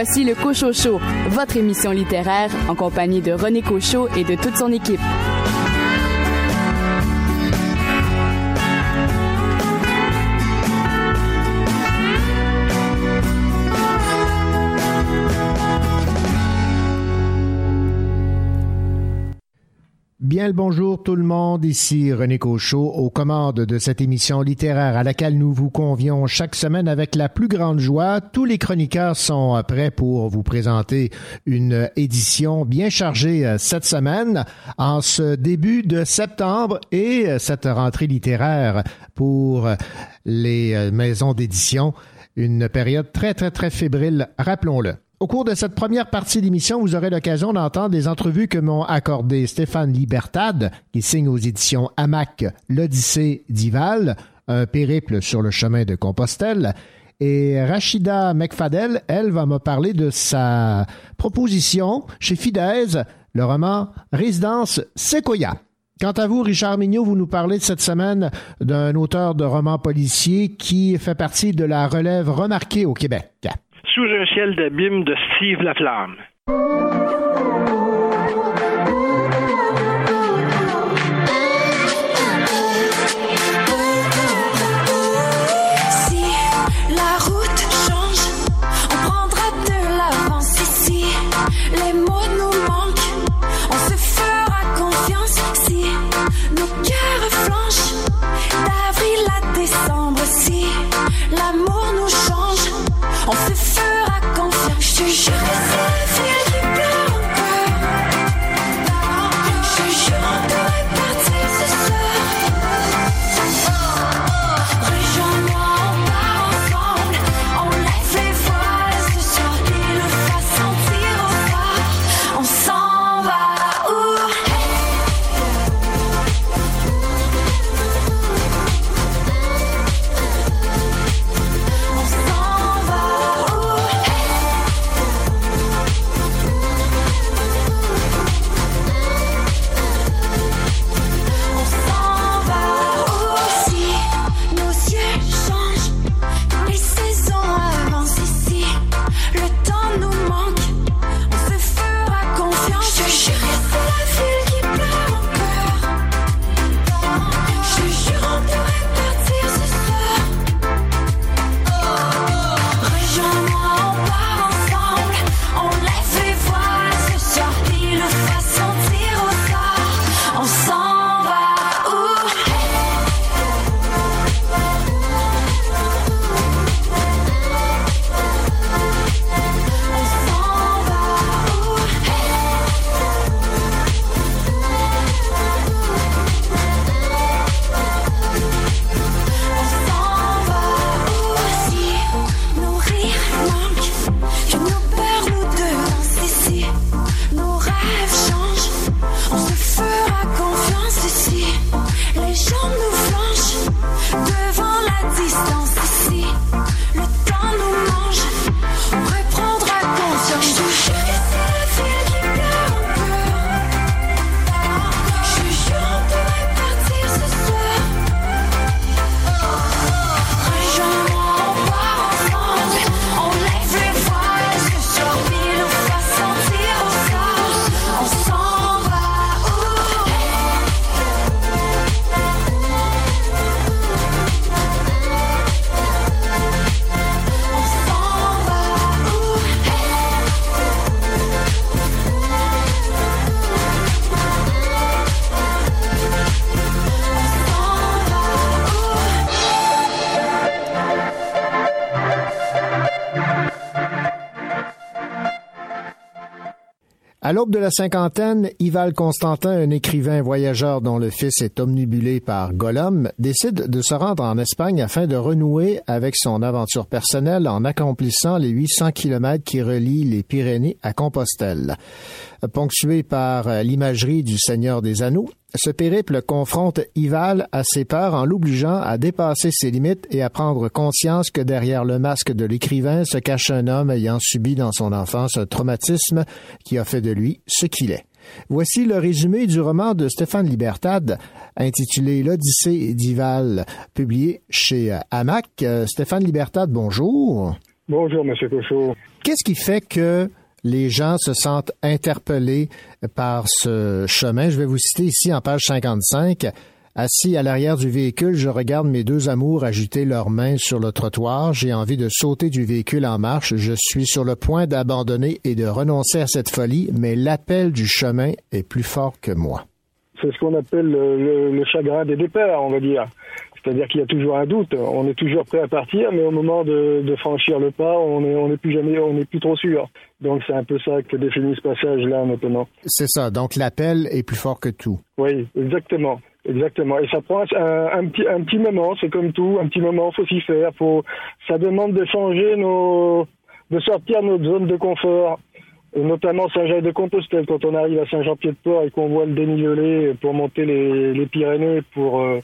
Voici le Cochocho, votre émission littéraire en compagnie de René Cochot et de toute son équipe. Bien le bonjour tout le monde, ici René Cochot aux commandes de cette émission littéraire à laquelle nous vous convions chaque semaine avec la plus grande joie. Tous les chroniqueurs sont prêts pour vous présenter une édition bien chargée euh, cette semaine en ce début de septembre et euh, cette rentrée littéraire pour les euh, maisons d'édition. Une période très très très fébrile, rappelons-le. Au cours de cette première partie d'émission, vous aurez l'occasion d'entendre des entrevues que m'ont accordé Stéphane Libertad, qui signe aux éditions Hamac l'Odyssée d'Ival, un périple sur le chemin de Compostelle. Et Rachida McFadel, elle, va me parler de sa proposition chez Fidesz, le roman Résidence Sequoia. Quant à vous, Richard Mignot, vous nous parlez cette semaine d'un auteur de romans policiers qui fait partie de la relève remarquée au Québec. Un ciel d'abîme de Steve Laflamme. Si la route change, on prendra de l'avance ici. Les mots nous manquent, on se fera confiance si nos cœurs flanchent. D'avril à décembre, si l'amour nous change, on se fera confiance. Je te l'aube de la cinquantaine, Ival Constantin, un écrivain voyageur dont le fils est omnibulé par Gollum, décide de se rendre en Espagne afin de renouer avec son aventure personnelle en accomplissant les 800 kilomètres qui relient les Pyrénées à Compostelle. Ponctué par l'imagerie du Seigneur des Anneaux, ce périple confronte Ival à ses peurs en l'obligeant à dépasser ses limites et à prendre conscience que derrière le masque de l'écrivain se cache un homme ayant subi dans son enfance un traumatisme qui a fait de lui ce qu'il est. Voici le résumé du roman de Stéphane Libertad intitulé L'Odyssée d'Ival, publié chez euh, Hamac. Euh, Stéphane Libertad, bonjour. Bonjour, Monsieur Cochot. Qu'est-ce qui fait que les gens se sentent interpellés par ce chemin? Je vais vous citer ici en page 55. Assis à l'arrière du véhicule, je regarde mes deux amours agiter leurs mains sur le trottoir. J'ai envie de sauter du véhicule en marche. Je suis sur le point d'abandonner et de renoncer à cette folie, mais l'appel du chemin est plus fort que moi. C'est ce qu'on appelle le, chagrin des départs, on va dire. C'est-à-dire qu'il y a toujours un doute. On est toujours prêt à partir, mais au moment de, de franchir le pas, on n'est on est plus jamais, on n'est plus trop sûr. Donc c'est un peu ça que définit ce passage-là maintenant. C'est ça. Donc l'appel est plus fort que tout. Oui, exactement. Exactement. Et ça prend un, un petit, un petit moment, c'est comme tout, un petit moment, faut s'y faire. Faut, ça demande de changer nos, de sortir notre zone de confort. Notamment Saint-Jacques-de-Compostelle, quand on arrive à Saint-Jean-Pied-de-Port et qu'on voit le dénivelé pour monter les, Pyrénées pour euh,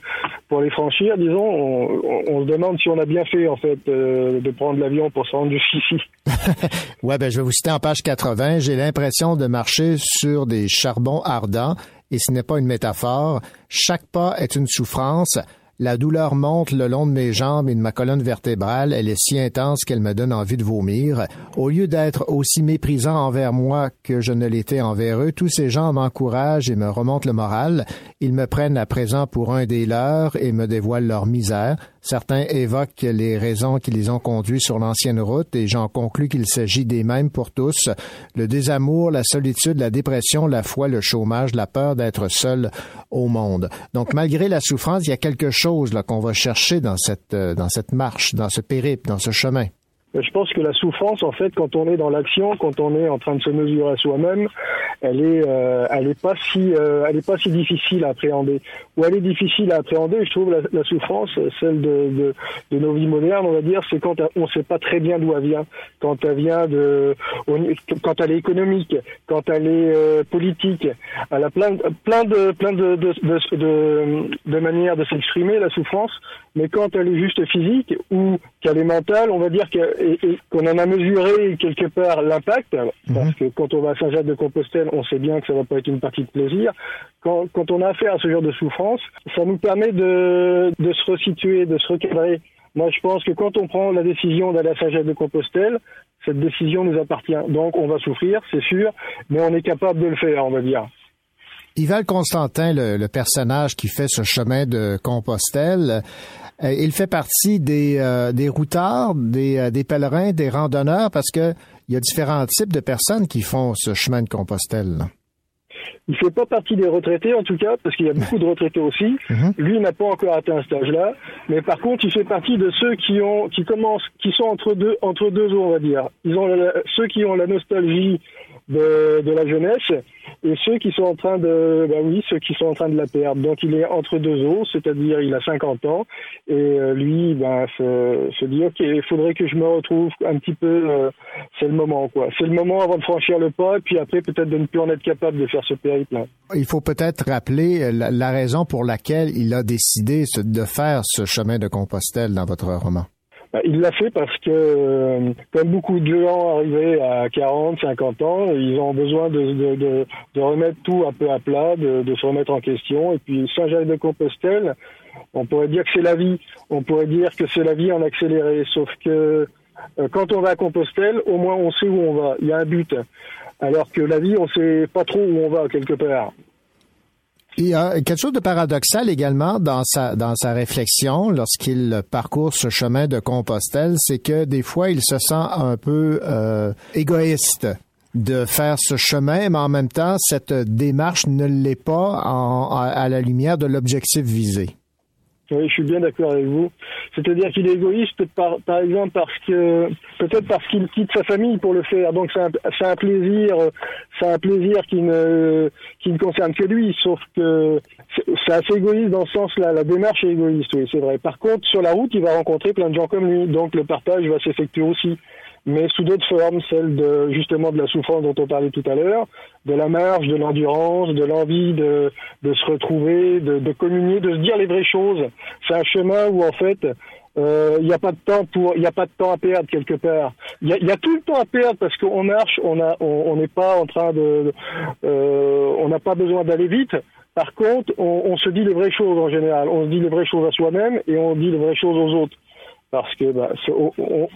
pour les franchir, disons, on, on, se demande si on a bien fait en fait euh, de prendre l'avion pour se rendre jusqu'ici. ouais, ben je vais vous citer en page 80. J'ai l'impression de marcher sur des charbons ardents et ce n'est pas une métaphore. Chaque pas est une souffrance. La douleur monte le long de mes jambes et de ma colonne vertébrale. Elle est si intense qu'elle me donne envie de vomir. Au lieu d'être aussi méprisant envers moi que je ne l'étais envers eux, tous ces gens m'encouragent et me remontent le moral. Ils me prennent à présent pour un des leurs et me dévoilent leur misère. Certains évoquent les raisons qui les ont conduits sur l'ancienne route et j'en conclus qu'il s'agit des mêmes pour tous. Le désamour, la solitude, la dépression, la foi, le chômage, la peur d'être seul au monde. Donc, malgré la souffrance, il y a quelque chose qu'on va chercher euh, dans cette marche, dans ce périple, dans ce chemin. Je pense que la souffrance, en fait, quand on est dans l'action, quand on est en train de se mesurer à soi-même, elle est, euh, elle est pas si, euh, elle est pas si difficile à appréhender. Ou elle est difficile à appréhender. Je trouve la, souffrance, celle de, de, de, nos vies modernes, on va dire, c'est quand on ne sait pas très bien d'où elle vient. Quand elle vient de, quand elle est économique, quand elle est euh, politique, elle a plein, plein de, plein de, de, de, de manières de s'exprimer la souffrance. Mais quand elle est juste physique ou qu'elle est mentale, on va dire qu'on en a mesuré quelque part l'impact, parce que quand on va à Saint-Jacques-de-Compostelle, on sait bien que ça va pas être une partie de plaisir. Quand, quand on a affaire à ce genre de souffrance, ça nous permet de, de se resituer, de se recadrer. Moi, je pense que quand on prend la décision d'aller à Saint-Jacques-de-Compostelle, cette décision nous appartient. Donc, on va souffrir, c'est sûr, mais on est capable de le faire, on va dire. Yval Constantin, le, le personnage qui fait ce chemin de Compostelle, il fait partie des, euh, des routards, des, euh, des pèlerins, des randonneurs, parce que il y a différents types de personnes qui font ce chemin de Compostelle. Là. Il fait pas partie des retraités en tout cas, parce qu'il y a beaucoup de retraités aussi. Lui n'a pas encore atteint ce âge-là, mais par contre, il fait partie de ceux qui ont, qui commencent, qui sont entre deux, entre deux eaux, on va dire. Ils ont la- ceux qui ont la nostalgie de, de la jeunesse et ceux qui sont en train de, bah oui, ceux qui sont en train de la perdre. Donc il est entre deux eaux, c'est-à-dire il a 50 ans et euh, lui, ben, se, se dit ok, il faudrait que je me retrouve un petit peu. euh, c'est le moment, quoi. C'est le moment avant de franchir le pas, et puis après peut-être de ne plus en être capable de faire ce périple. hein. Il faut peut-être rappeler la, la raison pour laquelle il a décidé de faire ce chemin de Compostelle dans votre roman. Bah, Il l'a fait parce que, euh, comme beaucoup de gens arrivés à 40, 50 ans, ils ont besoin de, de, de, de remettre tout un peu à plat, de, de se remettre en question. Et puis Saint-Jacques-de-Compostelle, on pourrait dire que c'est la vie. On pourrait dire que c'est la vie en accéléré. Sauf que euh, quand on va à Compostelle, au moins on sait où on va. Il y a un but. Alors que la vie, on sait pas trop où on va quelque part. Il y a quelque chose de paradoxal également dans sa, dans sa réflexion lorsqu'il parcourt ce chemin de Compostelle, c'est que des fois il se sent un peu euh, égoïste de faire ce chemin, mais en même temps, cette démarche ne l'est pas en- à, à la lumière de l'objectif visé. Oui, je suis bien d'accord avec vous. C'est-à-dire qu'il est égoïste, par, par exemple, parce que peut-être parce qu'il quitte sa famille pour le faire. Donc c'est un, un plaisir, c'est un plaisir qui ne qui ne concerne que lui. Sauf que c'est c'est assez égoïste dans ce sens-là. La démarche est égoïste, oui, c'est vrai. Par contre, sur la route, il va rencontrer plein de gens comme lui. Donc le partage va s'effectuer aussi mais sous d'autres formes, celle de justement de la souffrance dont on parlait tout à l'heure, de la marche, de l'endurance, de l'envie de, de se retrouver, de, de communier, de se dire les vraies choses. C'est un chemin où en fait euh, il n'y a pas de temps pour, a pas de temps à perdre quelque part. Il y y a tout le temps à perdre parce qu'on marche, on a, on n'est pas en train de, euh, on n'a pas besoin d'aller vite. Par contre, on, on se dit les vraies choses en général. On se dit les vraies choses à soi-même et on dit les vraies choses aux autres parce que bah,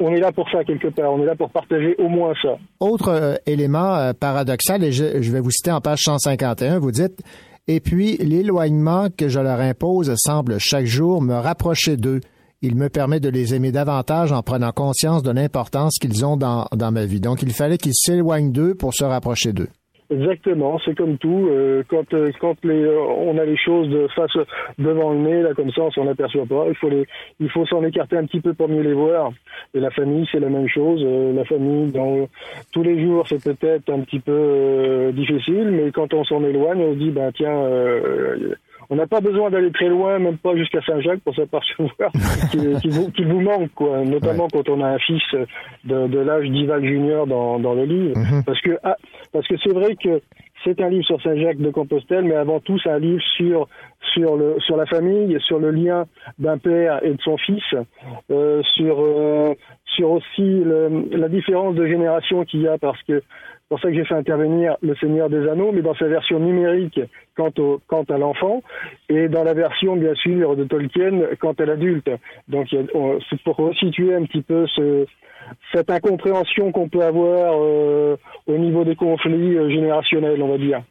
on, est là pour ça quelque part, on est là pour partager au moins ça. Autre euh, élément euh, paradoxal, et je, vais vous citer en page 151, vous dites Et puis, l'éloignement que je leur impose semble chaque jour me rapprocher d'eux. Il me permet de les aimer davantage en prenant conscience de l'importance qu'ils ont dans ma vie. Donc, il fallait qu'ils s'éloignent d'eux pour se rapprocher d'eux. Exactement, c'est comme tout. euh, quand euh, quand les, euh, on a les choses de face devant le nez, là comme ça, on s'en aperçoit pas. Il faut les, il faut s'en écarter un petit peu pour mieux les voir. Et la famille, c'est la même chose. Euh, la famille, dans tous les jours, c'est peut-être un petit peu euh, difficile, mais quand on s'en éloigne, on se dit, ben tiens. On n'a pas besoin d'aller très loin, même pas jusqu'à Saint-Jacques, pour s'apercevoir qu'il qu'il vous, manque, quoi. Notamment quand on a un fils de, de l'âge d'Ival Junior dans, dans le livre, parce que ah, parce que c'est vrai que c'est un livre sur Saint-Jacques de Compostelle, mais avant tout, c'est un livre sur sur le sur la famille, sur le lien d'un père et de son fils, euh, sur euh, sur aussi le- la différence de génération qu'il y a, parce que c'est pour ça que j'ai fait intervenir le Seigneur des Anneaux, mais dans sa version numérique quant, au, quant à l'enfant, et dans la version, bien sûr, de Tolkien quant à l'adulte. Donc, c'est pour resituer un petit peu ce, cette incompréhension qu'on peut avoir euh, au niveau des conflits euh, générationnels, on va dire.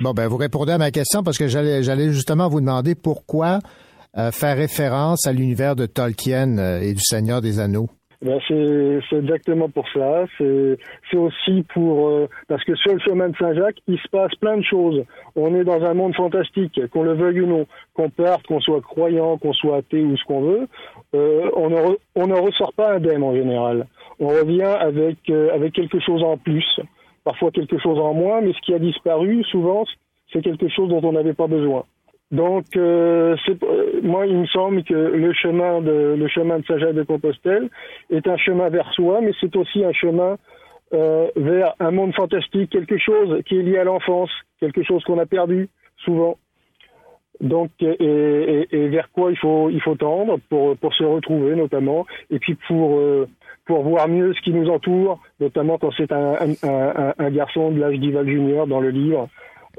Bon, ben, vous répondez à ma question parce que j'allais, j'allais justement vous demander pourquoi euh, faire référence à l'univers de Tolkien euh, et du Seigneur des Anneaux. Ben c'est exactement pour ça. C'est aussi pour euh, parce que sur le chemin de Saint-Jacques, il se passe plein de choses. On est dans un monde fantastique, qu'on le veuille ou non, qu'on parte, qu'on soit croyant, qu'on soit athée ou ce qu'on veut. Euh, on ne on ne ressort pas indemne en général. On revient avec euh, avec quelque chose en plus, parfois quelque chose en moins, mais ce qui a disparu souvent, c'est quelque chose dont on n'avait pas besoin. Donc, euh, euh, moi, il me semble que le chemin de le chemin de Saint-Jacques de Compostelle est un chemin vers soi, mais c'est aussi un chemin euh, vers un monde fantastique, quelque chose qui est lié à l'enfance, quelque chose qu'on a perdu souvent. Donc, et, et- et vers quoi il faut il faut tendre pour pour se retrouver notamment, et puis pour euh, pour voir mieux ce qui nous entoure, notamment quand c'est un, un, un, un garçon de l'âge d'Ival Junior dans le livre,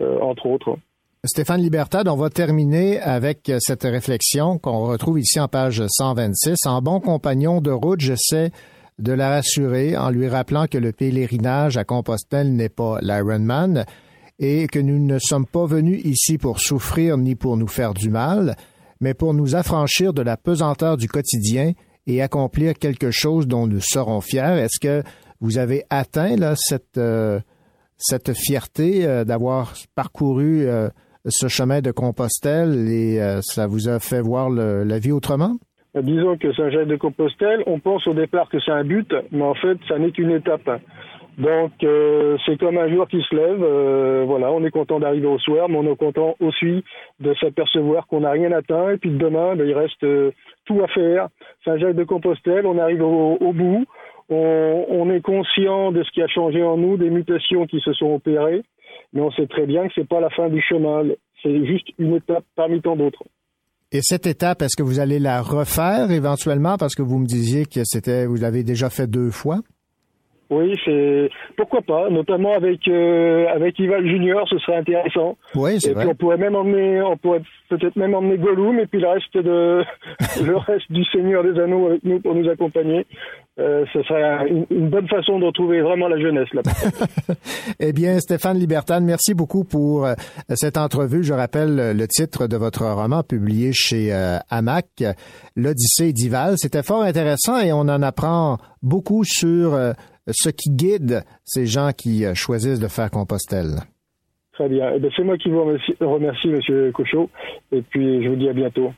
euh, entre autres. Stéphane Libertad, on va terminer avec euh, cette réflexion qu'on retrouve ici en page 126. En bon compagnon de route, j'essaie de la rassurer en lui rappelant que le pèlerinage à Compostelle n'est pas l'Ironman et que nous ne sommes pas venus ici pour souffrir ni pour nous faire du mal, mais pour nous affranchir de la pesanteur du quotidien et accomplir quelque chose dont nous serons fiers. Est-ce que vous avez atteint là, cette, euh, cette fierté euh, d'avoir parcouru ce chemin de Compostelle et euh, ça vous a fait voir la vie autrement? Disons que Saint-Jacques de Compostelle, on pense au départ que c'est un but, mais en fait, ça n'est qu'une étape. Donc, euh, c'est comme un jour qui se lève. euh, voilà, on est content d'arriver au soir, mais on est content aussi de s'apercevoir qu'on n'a rien atteint. Et puis demain, ben, il reste euh, tout à faire. Saint-Jacques de Compostelle, on arrive au, bout. On est conscient de ce qui a changé en nous, des mutations qui se sont opérées, mais on sait très bien que c'est pas la fin du chemin. C'est juste une étape parmi tant d'autres. Et cette étape, est-ce que vous allez la refaire éventuellement parce que vous me disiez que c'était vous l'avez déjà fait deux fois? Oui, c'est pourquoi pas, notamment avec euh, avec Ival Junior, ce serait intéressant. Oui, c'est vrai. puis on pourrait même emmener, on pourrait peut-être même emmener Gollum et puis le reste de le reste du Seigneur des Anneaux avec nous pour nous accompagner. Euh, ce serait une, une bonne façon de retrouver vraiment la jeunesse là. Eh bien, Stéphane Libertad, merci beaucoup pour euh, cette entrevue. Je rappelle le titre de votre roman publié chez euh, Hamac, L'Odyssée d'Ival. C'était fort intéressant et on en apprend beaucoup sur euh, ce qui guide ces gens qui euh, choisissent de faire Compostelle. Très bien. Eh ben, c'est moi qui vous remercie, remercie, Monsieur Cochot, et puis je vous dis à bientôt.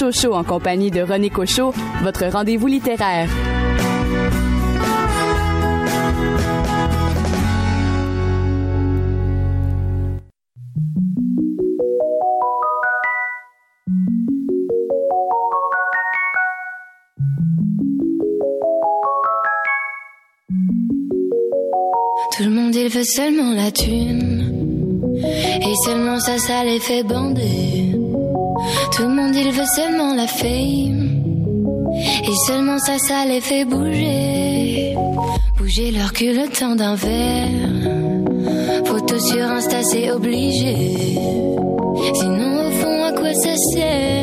En compagnie de René Cochot, votre rendez-vous littéraire. Tout le monde il veut seulement la thune Et seulement ça ça les fait bander et seulement ça, ça les fait bouger. Bouger leur cul le temps d'un verre. Photo sur Insta, c'est obligé. Sinon, au fond, à quoi ça sert?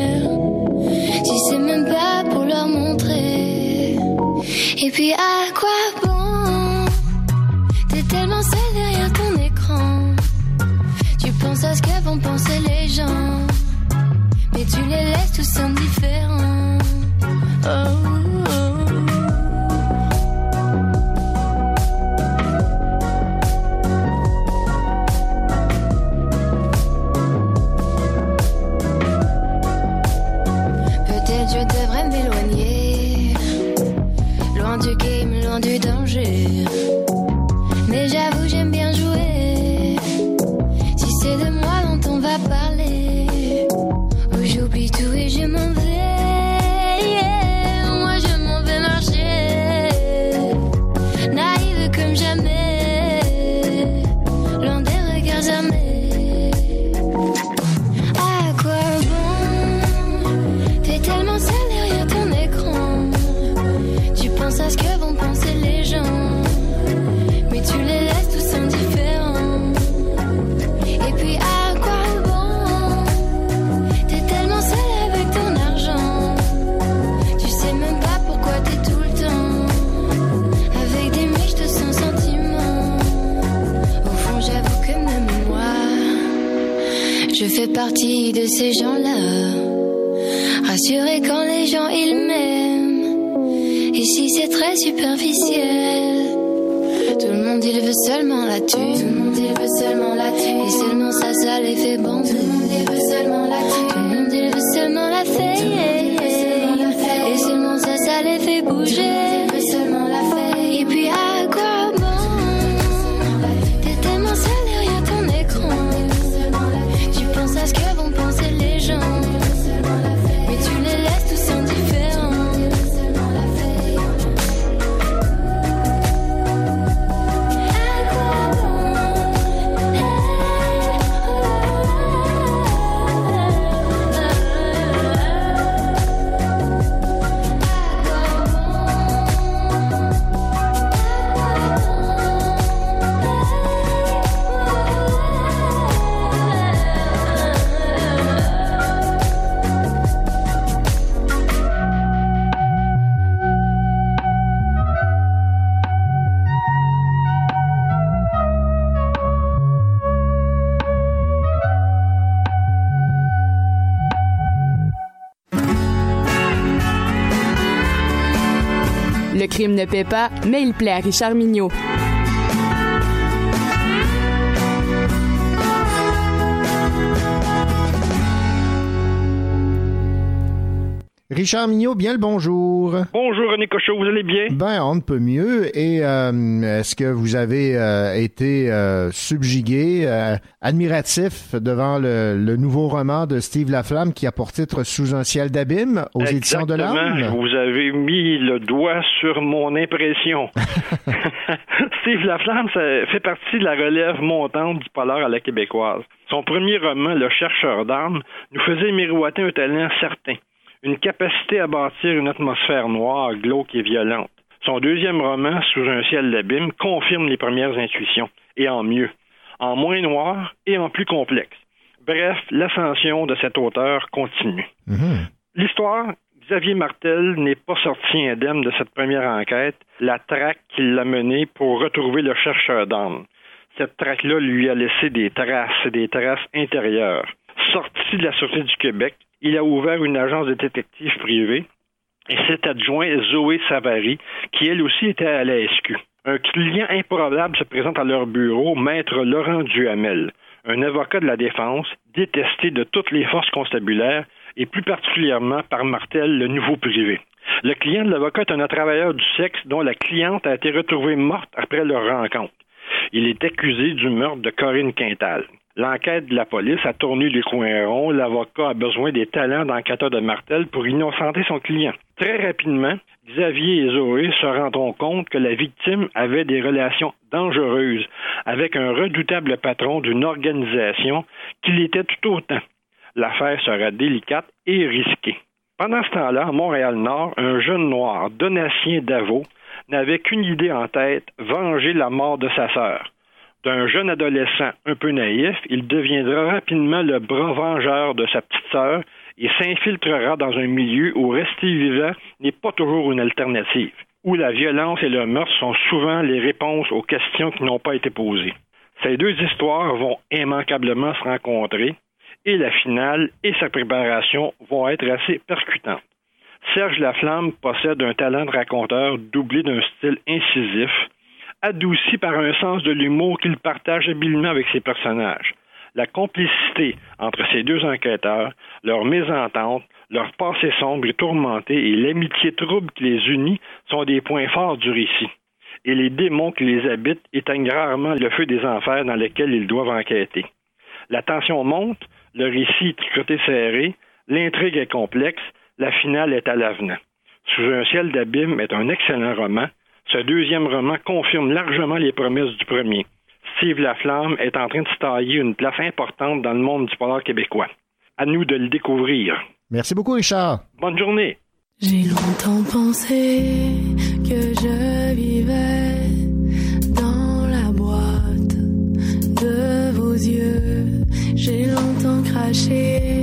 de ces gens-là. Rassuré quand les gens ils m'aiment. ici c'est très superficiel, tout le monde il veut seulement la tue. Seulement Paie pas, mais il plaît à Richard Mignot. Richard Mignot, bien le bonjour. Bonjour René Cochot, vous allez bien? Ben, on ne peut mieux. Et euh, est-ce que vous avez euh, été euh, subjugué, admiratif devant le, le, nouveau roman de Steve Laflamme qui a pour titre Sous un ciel d'abîme aux éditions de l'âme? Vous avez mis le doigt sur mon impression. Steve Laflamme ça fait partie de la relève montante du polar à la québécoise. Son premier roman, Le chercheur d'âme, nous faisait miroiter un talent certain une capacité à bâtir une atmosphère noire, glauque et violente. Son deuxième roman, Sous un ciel d'abîme, confirme les premières intuitions, et en mieux, en moins noir et en plus complexe. Bref, l'ascension de cet auteur continue. Mhm. L'histoire, Xavier Martel n'est pas sorti indemne de cette première enquête, la traque qui l'a menée pour retrouver le chercheur d'âme. Cette traque-là lui a laissé des traces, des traces intérieures. Sorti de la Sûreté du Québec, il a ouvert une agence de détectives privée et s'est adjoint Zoé Savary, qui elle aussi était à la SQ. Un client improbable se présente à leur bureau, maître Laurent Duhamel, un avocat de la défense, détesté de toutes les forces constabulaires et plus particulièrement par Martel, le nouveau privé. Le client de l'avocat est un travailleur du sexe dont la cliente a été retrouvée morte après leur rencontre. Il est accusé du meurtre de Corinne Quintal. L'enquête de la police a tourné les coins ronds. L'avocat a besoin des talents d'enquêteur de Martel pour innocenter son client. Très rapidement, Xavier et Zoé se rendront compte que la victime avait des relations dangereuses avec un redoutable patron d'une organisation qu'il était tout autant. L'affaire sera délicate et risquée. Pendant ce temps-là, à Montréal-Nord, un jeune noir, Donatien Davot, n'avait qu'une idée en tête, venger la mort de sa sœur d'un jeune adolescent un peu naïf, il deviendra rapidement le bras vengeur de sa petite sœur et s'infiltrera dans un milieu où rester vivant n'est pas toujours une alternative, où la violence et le meurtre sont souvent les réponses aux questions qui n'ont pas été posées. Ces deux histoires vont immanquablement se rencontrer et la finale et sa préparation vont être assez percutantes. Serge Laflamme possède un talent de raconteur doublé d'un style incisif, adouci par un sens de l'humour qu'il partage habilement avec ses personnages. La complicité entre ces deux enquêteurs, leur mésentente, leur passé sombre et tourmenté et l'amitié trouble qui les unit sont des points forts du récit. Et les démons qui les habitent éteignent rarement le feu des enfers dans lesquels ils doivent enquêter. La tension monte, le récit est tricoté serré, l'intrigue est complexe, la finale est à l'avenant. Sous un ciel d'abîme est un excellent roman, ce deuxième roman confirme largement les promesses du premier. Steve Laflamme est en train de se tailler une place importante dans le monde du polar québécois. À nous de le découvrir. Merci beaucoup, Richard. Bonne journée. J'ai longtemps pensé que je vivais dans la boîte de vos yeux. J'ai longtemps craché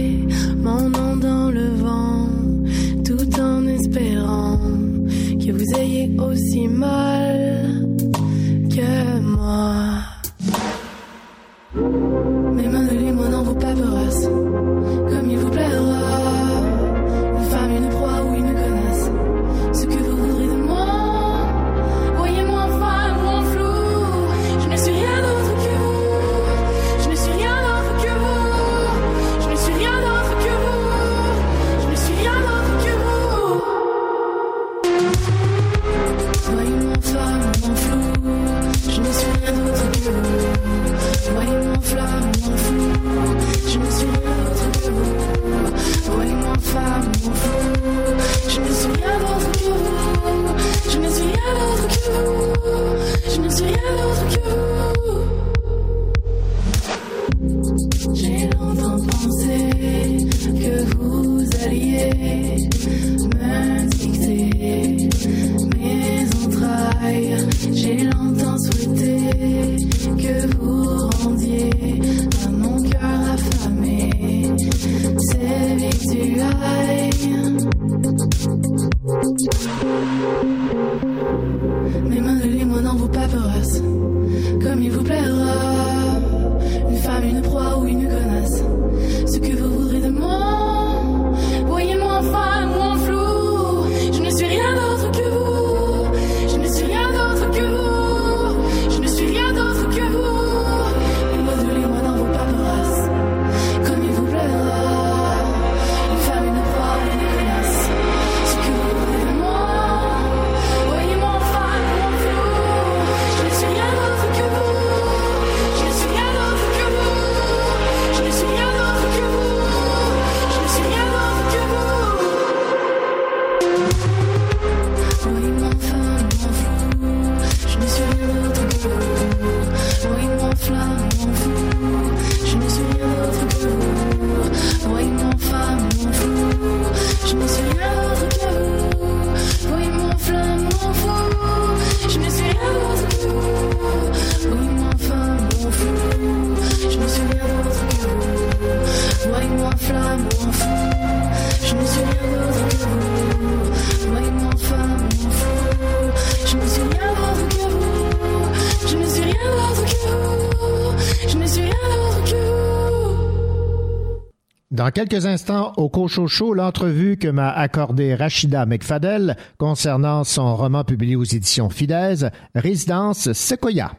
quelques instants, au Cochocho, l'entrevue que m'a accordée Rachida McFadel concernant son roman publié aux éditions Fidesz, Résidence Sequoia.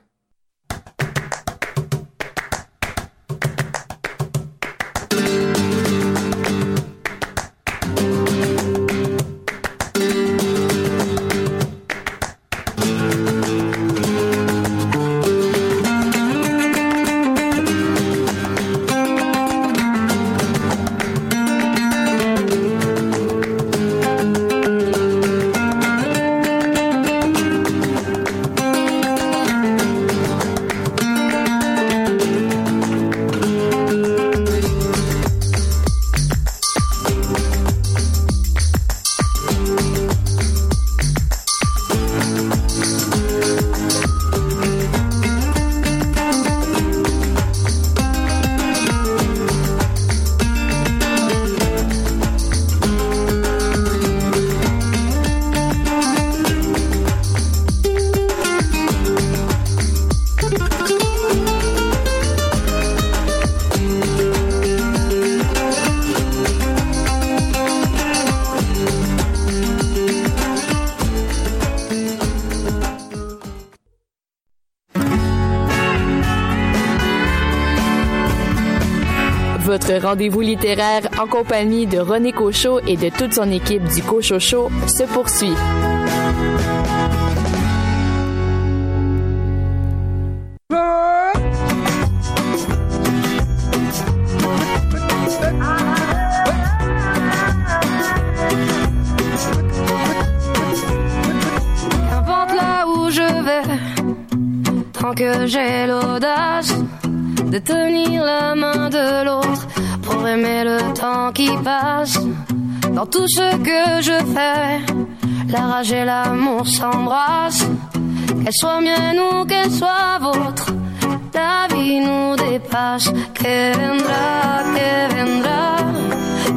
Rendez-vous littéraire en compagnie de René Cochot et de toute son équipe du Cochot Show se poursuit. Qu'importe là où je vais, tant que j'ai l'audace de tenir la main de l'autre aimer le temps qui passe. Dans tout ce que je fais, la rage et l'amour s'embrassent. Qu'elle soit mienne ou qu'elle soit vôtre, la vie nous dépasse. Que vendrá, que vendrá.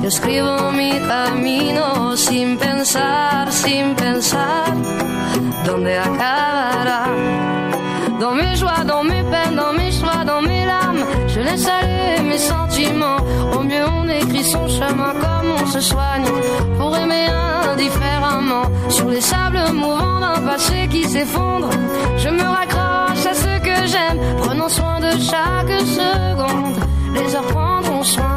Yo escribo mi camino sin pensar, sin pensar dónde acabará? Dans mes joies, dans mes peines, dans mes laisse aller mes sentiments. Au mieux, on écrit son chemin comme on se soigne pour aimer indifféremment. Sur les sables mouvants d'un passé qui s'effondre, je me raccroche à ce que j'aime. Prenons soin de chaque seconde, les heures prendront soin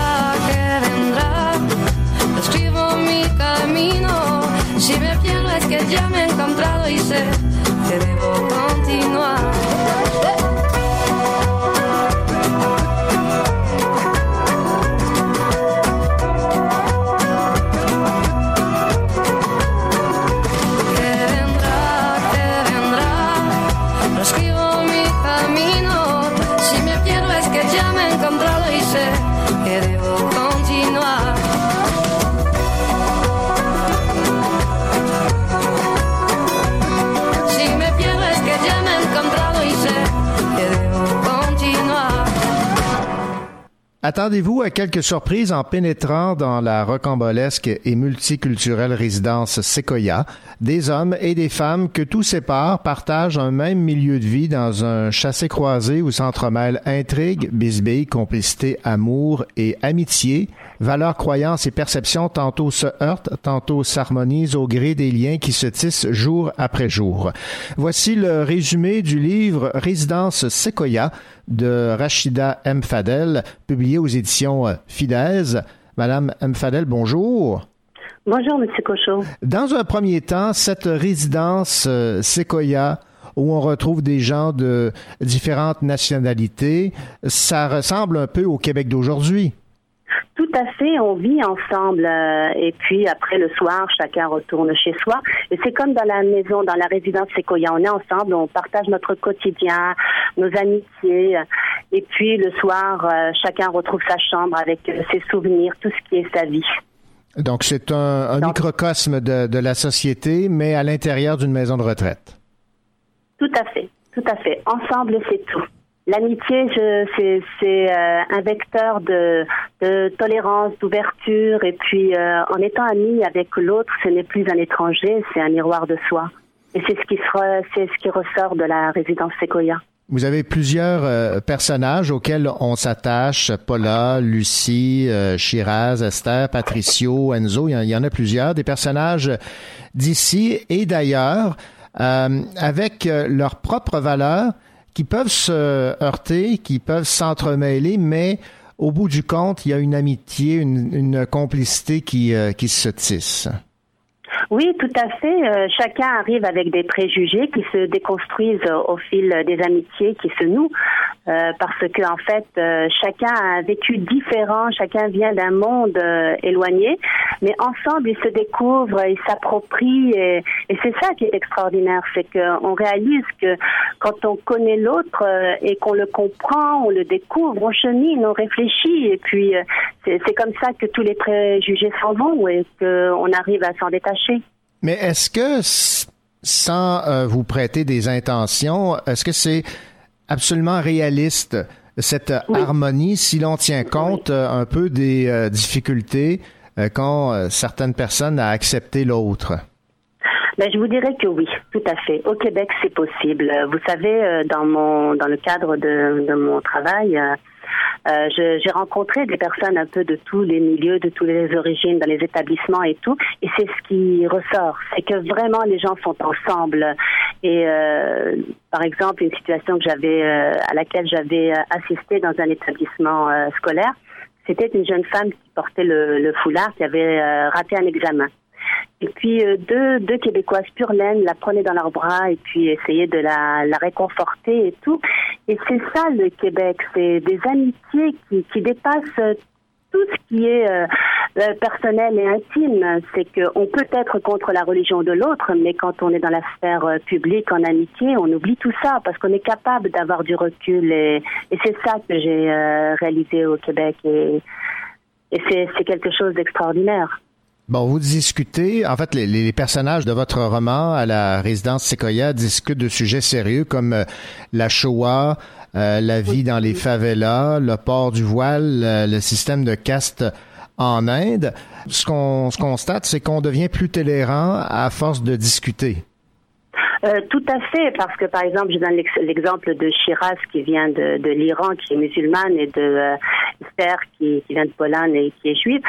si me pierdo es que ya me he encontrado y sé Attendez-vous à quelques surprises en pénétrant dans la rocambolesque et multiculturelle résidence Sequoia. Des hommes et des femmes que tout sépare partagent un même milieu de vie dans un chassé-croisé où s'entremêlent intrigue, bisbille, complicité, amour et amitié. Valeurs, croyances et perceptions tantôt se heurtent, tantôt s'harmonisent au gré des liens qui se tissent jour après jour. Voici le résumé du livre Résidence Sequoia de Rachida M. Fadel, publié aux éditions euh, Fidesz. Madame M. Fadel, bonjour. Bonjour, Monsieur Cochot. Dans un premier temps, cette résidence euh, Sequoia, où on retrouve des gens de différentes nationalités, ça ressemble un peu au Québec d'aujourd'hui. Tout à fait, on vit ensemble euh, et puis après le soir, chacun retourne chez soi. Et c'est comme dans la maison, dans la résidence Sequoia, on est ensemble, on partage notre quotidien, nos amitiés. Et puis le soir, euh, chacun retrouve sa chambre avec euh, ses souvenirs, tout ce qui est sa vie. Donc c'est un, un Donc- microcosme de, de la société, mais à l'intérieur d'une maison de retraite. Tout à fait, tout à fait. Ensemble, c'est tout. L'amitié, c'est euh, un vecteur de, de tolérance, d'ouverture, et puis euh, en étant ami avec l'autre, ce n'est plus un étranger, c'est un miroir de soi. Et c'est ce qui c'est ce qui ressort de la résidence Sequoia. Vous avez plusieurs euh, personnages auxquels on s'attache. Paula, Lucie, euh, Shiraz, Esther, Patricio, Enzo. Il y en, il y en a plusieurs. Des personnages d'ici et d'ailleurs euh, avec euh, leurs propres valeurs qui peuvent se heurter, qui peuvent s'entremêler, mais au bout du compte, il y a une amitié, une, complicité qui, euh, qui se tisse. Oui, tout à fait. Euh, chacun arrive avec des préjugés qui se déconstruisent au fil des amitiés qui se nouent, euh, parce que en fait, euh, chacun a un vécu différent, chacun vient d'un monde éloigné, mais ensemble ils se découvrent, ils s'approprient, et, c'est ça qui est extraordinaire, c'est qu'on réalise que quand on connaît l'autre et qu'on le comprend, on le découvre, on chemine, on réfléchit, et puis c'est comme ça que tous les préjugés s'en vont et qu'on arrive à s'en détacher. Mais est-ce que, sans euh, vous prêter des intentions, est-ce que c'est absolument réaliste cette Oui. harmonie si l'on tient compte euh, un peu des euh, difficultés qu'ont certaines personnes à accepter l'autre? Ben, je vous dirais que oui, tout à fait. Au Québec, c'est possible. Vous savez, dans mon dans le cadre de, de mon travail, euh, j'ai rencontré des personnes un peu de tous les milieux, de toutes les origines, dans les établissements et tout, et c'est ce qui ressort, c'est que vraiment les gens sont ensemble. Et euh, par exemple, une situation que j'avais euh, à laquelle j'avais euh, assisté dans un établissement euh, scolaire, c'était une jeune femme qui portait le, le foulard, qui avait euh, raté un examen. Et puis euh, deux, deux Québécoises pure laine la prenaient dans leurs bras et puis essayaient de la, réconforter et tout. Et c'est ça le Québec, c'est des amitiés qui, qui dépassent tout ce qui est euh, euh, personnel et intime. C'est qu'on peut être contre la religion de l'autre, mais quand on est dans la sphère publique en amitié, on oublie tout ça parce qu'on est capable d'avoir du recul. Et, et c'est ça que j'ai réalisé au Québec. Et, et c'est quelque chose d'extraordinaire. Bon, vous discutez, en fait, les, personnages de votre roman à la résidence Sequoia discutent de sujets sérieux comme euh, la Shoah, euh, la vie dans les favelas, le port du voile, le système de caste en Inde. Ce qu'on constate, c'est qu'on devient plus tolérant à force de discuter. Euh, tout à fait, parce que par exemple, je donne l'ex- l'exemple de Shiraz qui vient de, l'Iran, qui est musulmane, et de euh, qui, vient de Pologne et qui est juive.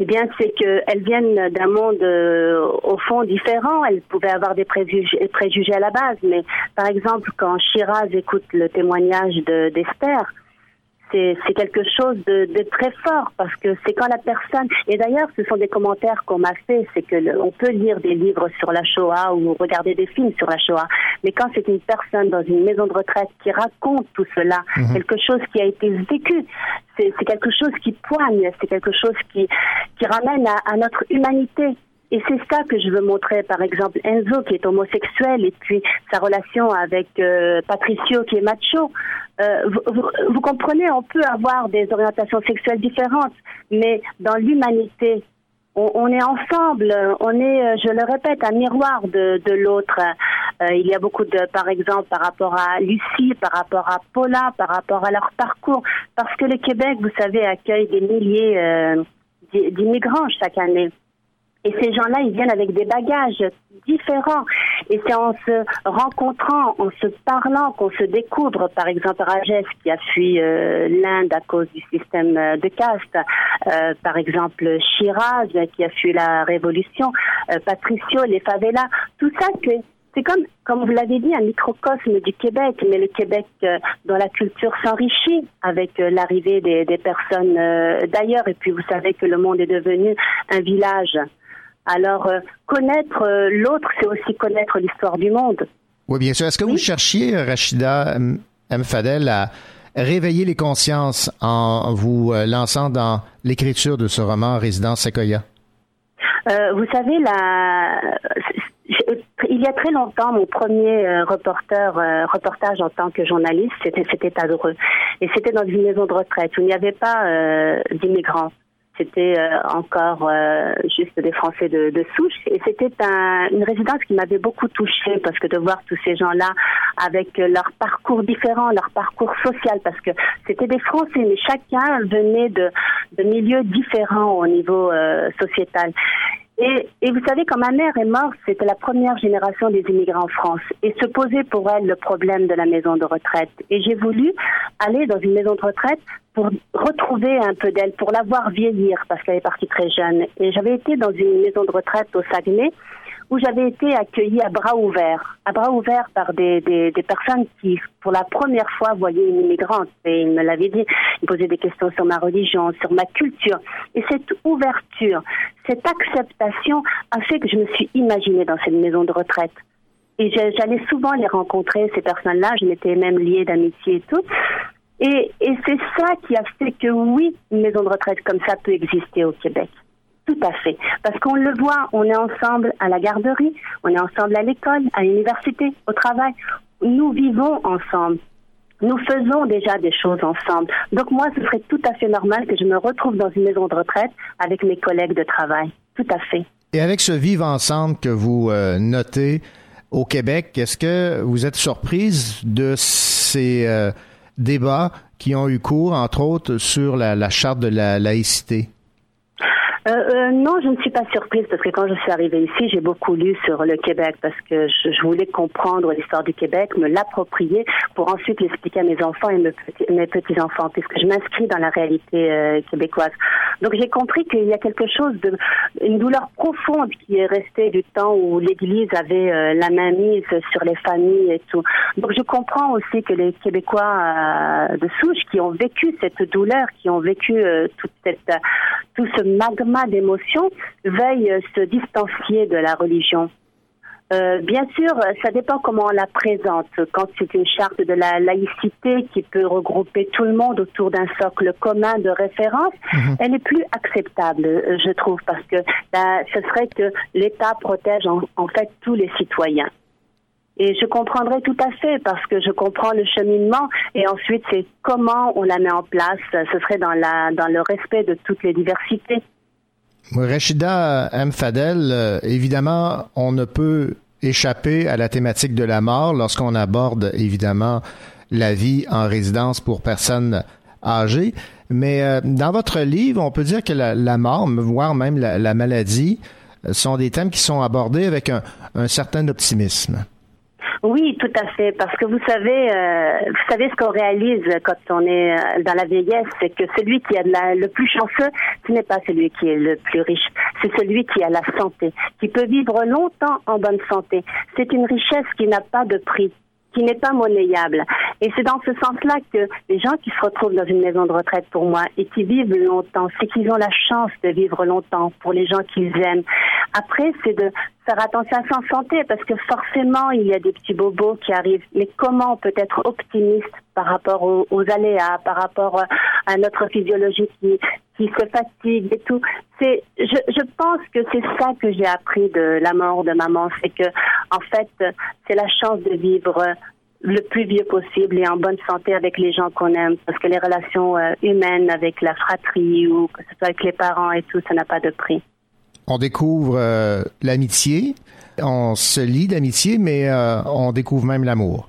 Eh bien, c'est qu'elles viennent d'un monde euh, au fond différent. Elles pouvaient avoir des préjugés, à la base, mais par exemple, quand Shiraz écoute le témoignage de- d'Esther, c'est quelque chose de, de très fort parce que c'est quand la personne et d'ailleurs ce sont des commentaires qu'on m'a fait c'est que le- on peut lire des livres sur la Shoah ou regarder des films sur la Shoah mais quand c'est une personne dans une maison de retraite qui raconte tout cela quelque chose qui a été vécu c'est c'est quelque chose qui poigne c'est quelque chose qui qui ramène à, à notre humanité et c'est ça que je veux montrer, par exemple, Enzo qui est homosexuel et puis sa relation avec euh, Patricio qui est macho. Euh, vous, vous- vous comprenez, on peut avoir des orientations sexuelles différentes, mais dans l'humanité, on, on est ensemble, on est, euh, je le répète, un miroir de, de l'autre. Euh, il y a beaucoup de, par exemple, par rapport à Lucie, par rapport à Paula, par rapport à leur parcours, parce que le Québec, vous savez, accueille des milliers euh, d'i- d'immigrants chaque année. Et ces gens-là, ils viennent avec des bagages différents. Et c'est en se rencontrant, en se parlant qu'on se découvre. Par exemple, Rajesh qui a fui euh, l'Inde à cause du système euh, de caste. Euh, par exemple, Shiraz qui a fui la révolution. Patricio, les favelas. Tout ça, c'est comme, comme vous l'avez dit, un microcosme du Québec, mais le Québec euh, dont la culture s'enrichit avec l'arrivée des, personnes d'ailleurs. Et puis vous savez que le monde est devenu un village. Alors euh, connaître euh, l'autre, c'est aussi connaître l'histoire du monde. Oui, bien sûr. Est-ce que vous cherchiez, Rachida M. Fadel, à réveiller les consciences en vous euh, lançant dans l'écriture de ce roman Résidence Sequoia? Euh, vous savez, la... il y a très longtemps, mon premier euh, reporter, euh, reportage en tant que journaliste, c'était c'était à Dreux. Et c'était dans une maison de retraite où il n'y avait pas euh, d'immigrants. C'était euh, encore euh, juste des Français de, souche. Et c'était un- une résidence qui m'avait beaucoup touchée parce que de voir tous ces gens-là avec leur parcours différent, leur parcours social, parce que c'était des Français, mais chacun venait de, de milieux différents au niveau euh, sociétal. Et, et vous savez, quand ma mère est morte, c'était la première génération des immigrants en France. Et se posait pour elle le problème de la maison de retraite. Et j'ai voulu aller dans une maison de retraite pour retrouver un peu d'elle, pour la voir vieillir, parce qu'elle est partie très jeune. Et j'avais été dans une maison de retraite au Saguenay, où j'avais été accueillie à bras ouverts, à bras ouverts par des, des, des personnes qui, pour la première fois, voyaient une immigrante. Et ils me l'avaient dit, ils posaient des questions sur ma religion, sur ma culture. Et cette ouverture, cette acceptation a fait que je me suis imaginée dans cette maison de retraite. Et j'allais souvent les rencontrer, ces personnes-là, je m'étais même liée d'amitié et tout. Et, et c'est ça qui a fait que oui, une maison de retraite comme ça peut exister au Québec. Tout à fait. Parce qu'on le voit, on est ensemble à la garderie, on est ensemble à l'école, à l'université, au travail. Nous vivons ensemble. Nous faisons déjà des choses ensemble. Donc moi, ce serait tout à fait normal que je me retrouve dans une maison de retraite avec mes collègues de travail. Tout à fait. Et avec ce vivre ensemble que vous euh, notez au Québec, est-ce que vous êtes surprise de ces euh, débats qui ont eu cours, entre autres, sur la, la charte de la laïcité? Euh, euh, non, je ne suis pas surprise parce que quand je suis arrivée ici, j'ai beaucoup lu sur le Québec parce que je, voulais comprendre l'histoire du Québec, me l'approprier pour ensuite l'expliquer à mes enfants et mes petits, mes petits enfants, puisque je m'inscris dans la réalité euh, québécoise. Donc j'ai compris qu'il y a quelque chose de une douleur profonde qui est restée du temps où l'Église avait euh, la main mise sur les familles et tout. Donc je comprends aussi que les Québécois euh, de souche qui ont vécu cette douleur, qui ont vécu euh, toute cette euh, tout ce magma d'émotions, veuillent se distancier de la religion. Euh, bien sûr, ça dépend comment on la présente. Quand c'est une charte de la laïcité qui peut regrouper tout le monde autour d'un socle commun de référence, elle est plus acceptable, je trouve, parce que là, ce serait que l'État protège en, en fait tous les citoyens. Et je comprendrai tout à fait parce que je comprends le cheminement et ensuite c'est comment on la met en place. Ce serait dans la dans le respect de toutes les diversités. Rachida M. Fadel, euh, évidemment, on ne peut échapper à la thématique de la mort lorsqu'on aborde, évidemment, la vie en résidence pour personnes âgées. Mais euh, dans votre livre, on peut dire que la, mort, voire même la, la maladie, euh, sont des thèmes qui sont abordés avec un certain optimisme. Oui, tout à fait, parce que vous savez, euh, vous savez ce qu'on réalise quand on est euh, dans la vieillesse, c'est que celui qui a le plus chanceux, ce n'est pas celui qui est le plus riche, c'est celui qui a la santé, qui peut vivre longtemps en bonne santé. C'est une richesse qui n'a pas de prix qui n'est pas monnayable. Et c'est dans ce sens-là que les gens qui se retrouvent dans une maison de retraite pour moi et qui vivent longtemps, c'est qu'ils ont la chance de vivre longtemps pour les gens qu'ils aiment. Après, c'est de faire attention à sa santé parce que forcément, il y a des petits bobos qui arrivent. Mais comment on peut être optimiste par rapport aux, aléas, par rapport à notre physiologie qui, fatigue et tout. C'est, je, je pense que c'est ça que j'ai appris de la mort de maman, c'est que en fait, c'est la chance de vivre le plus vieux possible et en bonne santé avec les gens qu'on aime, parce que les relations euh, humaines avec la fratrie ou que ce soit avec les parents et tout, ça n'a pas de prix. on découvre euh, l'amitié, on se lie d'amitié, mais euh, on découvre même l'amour.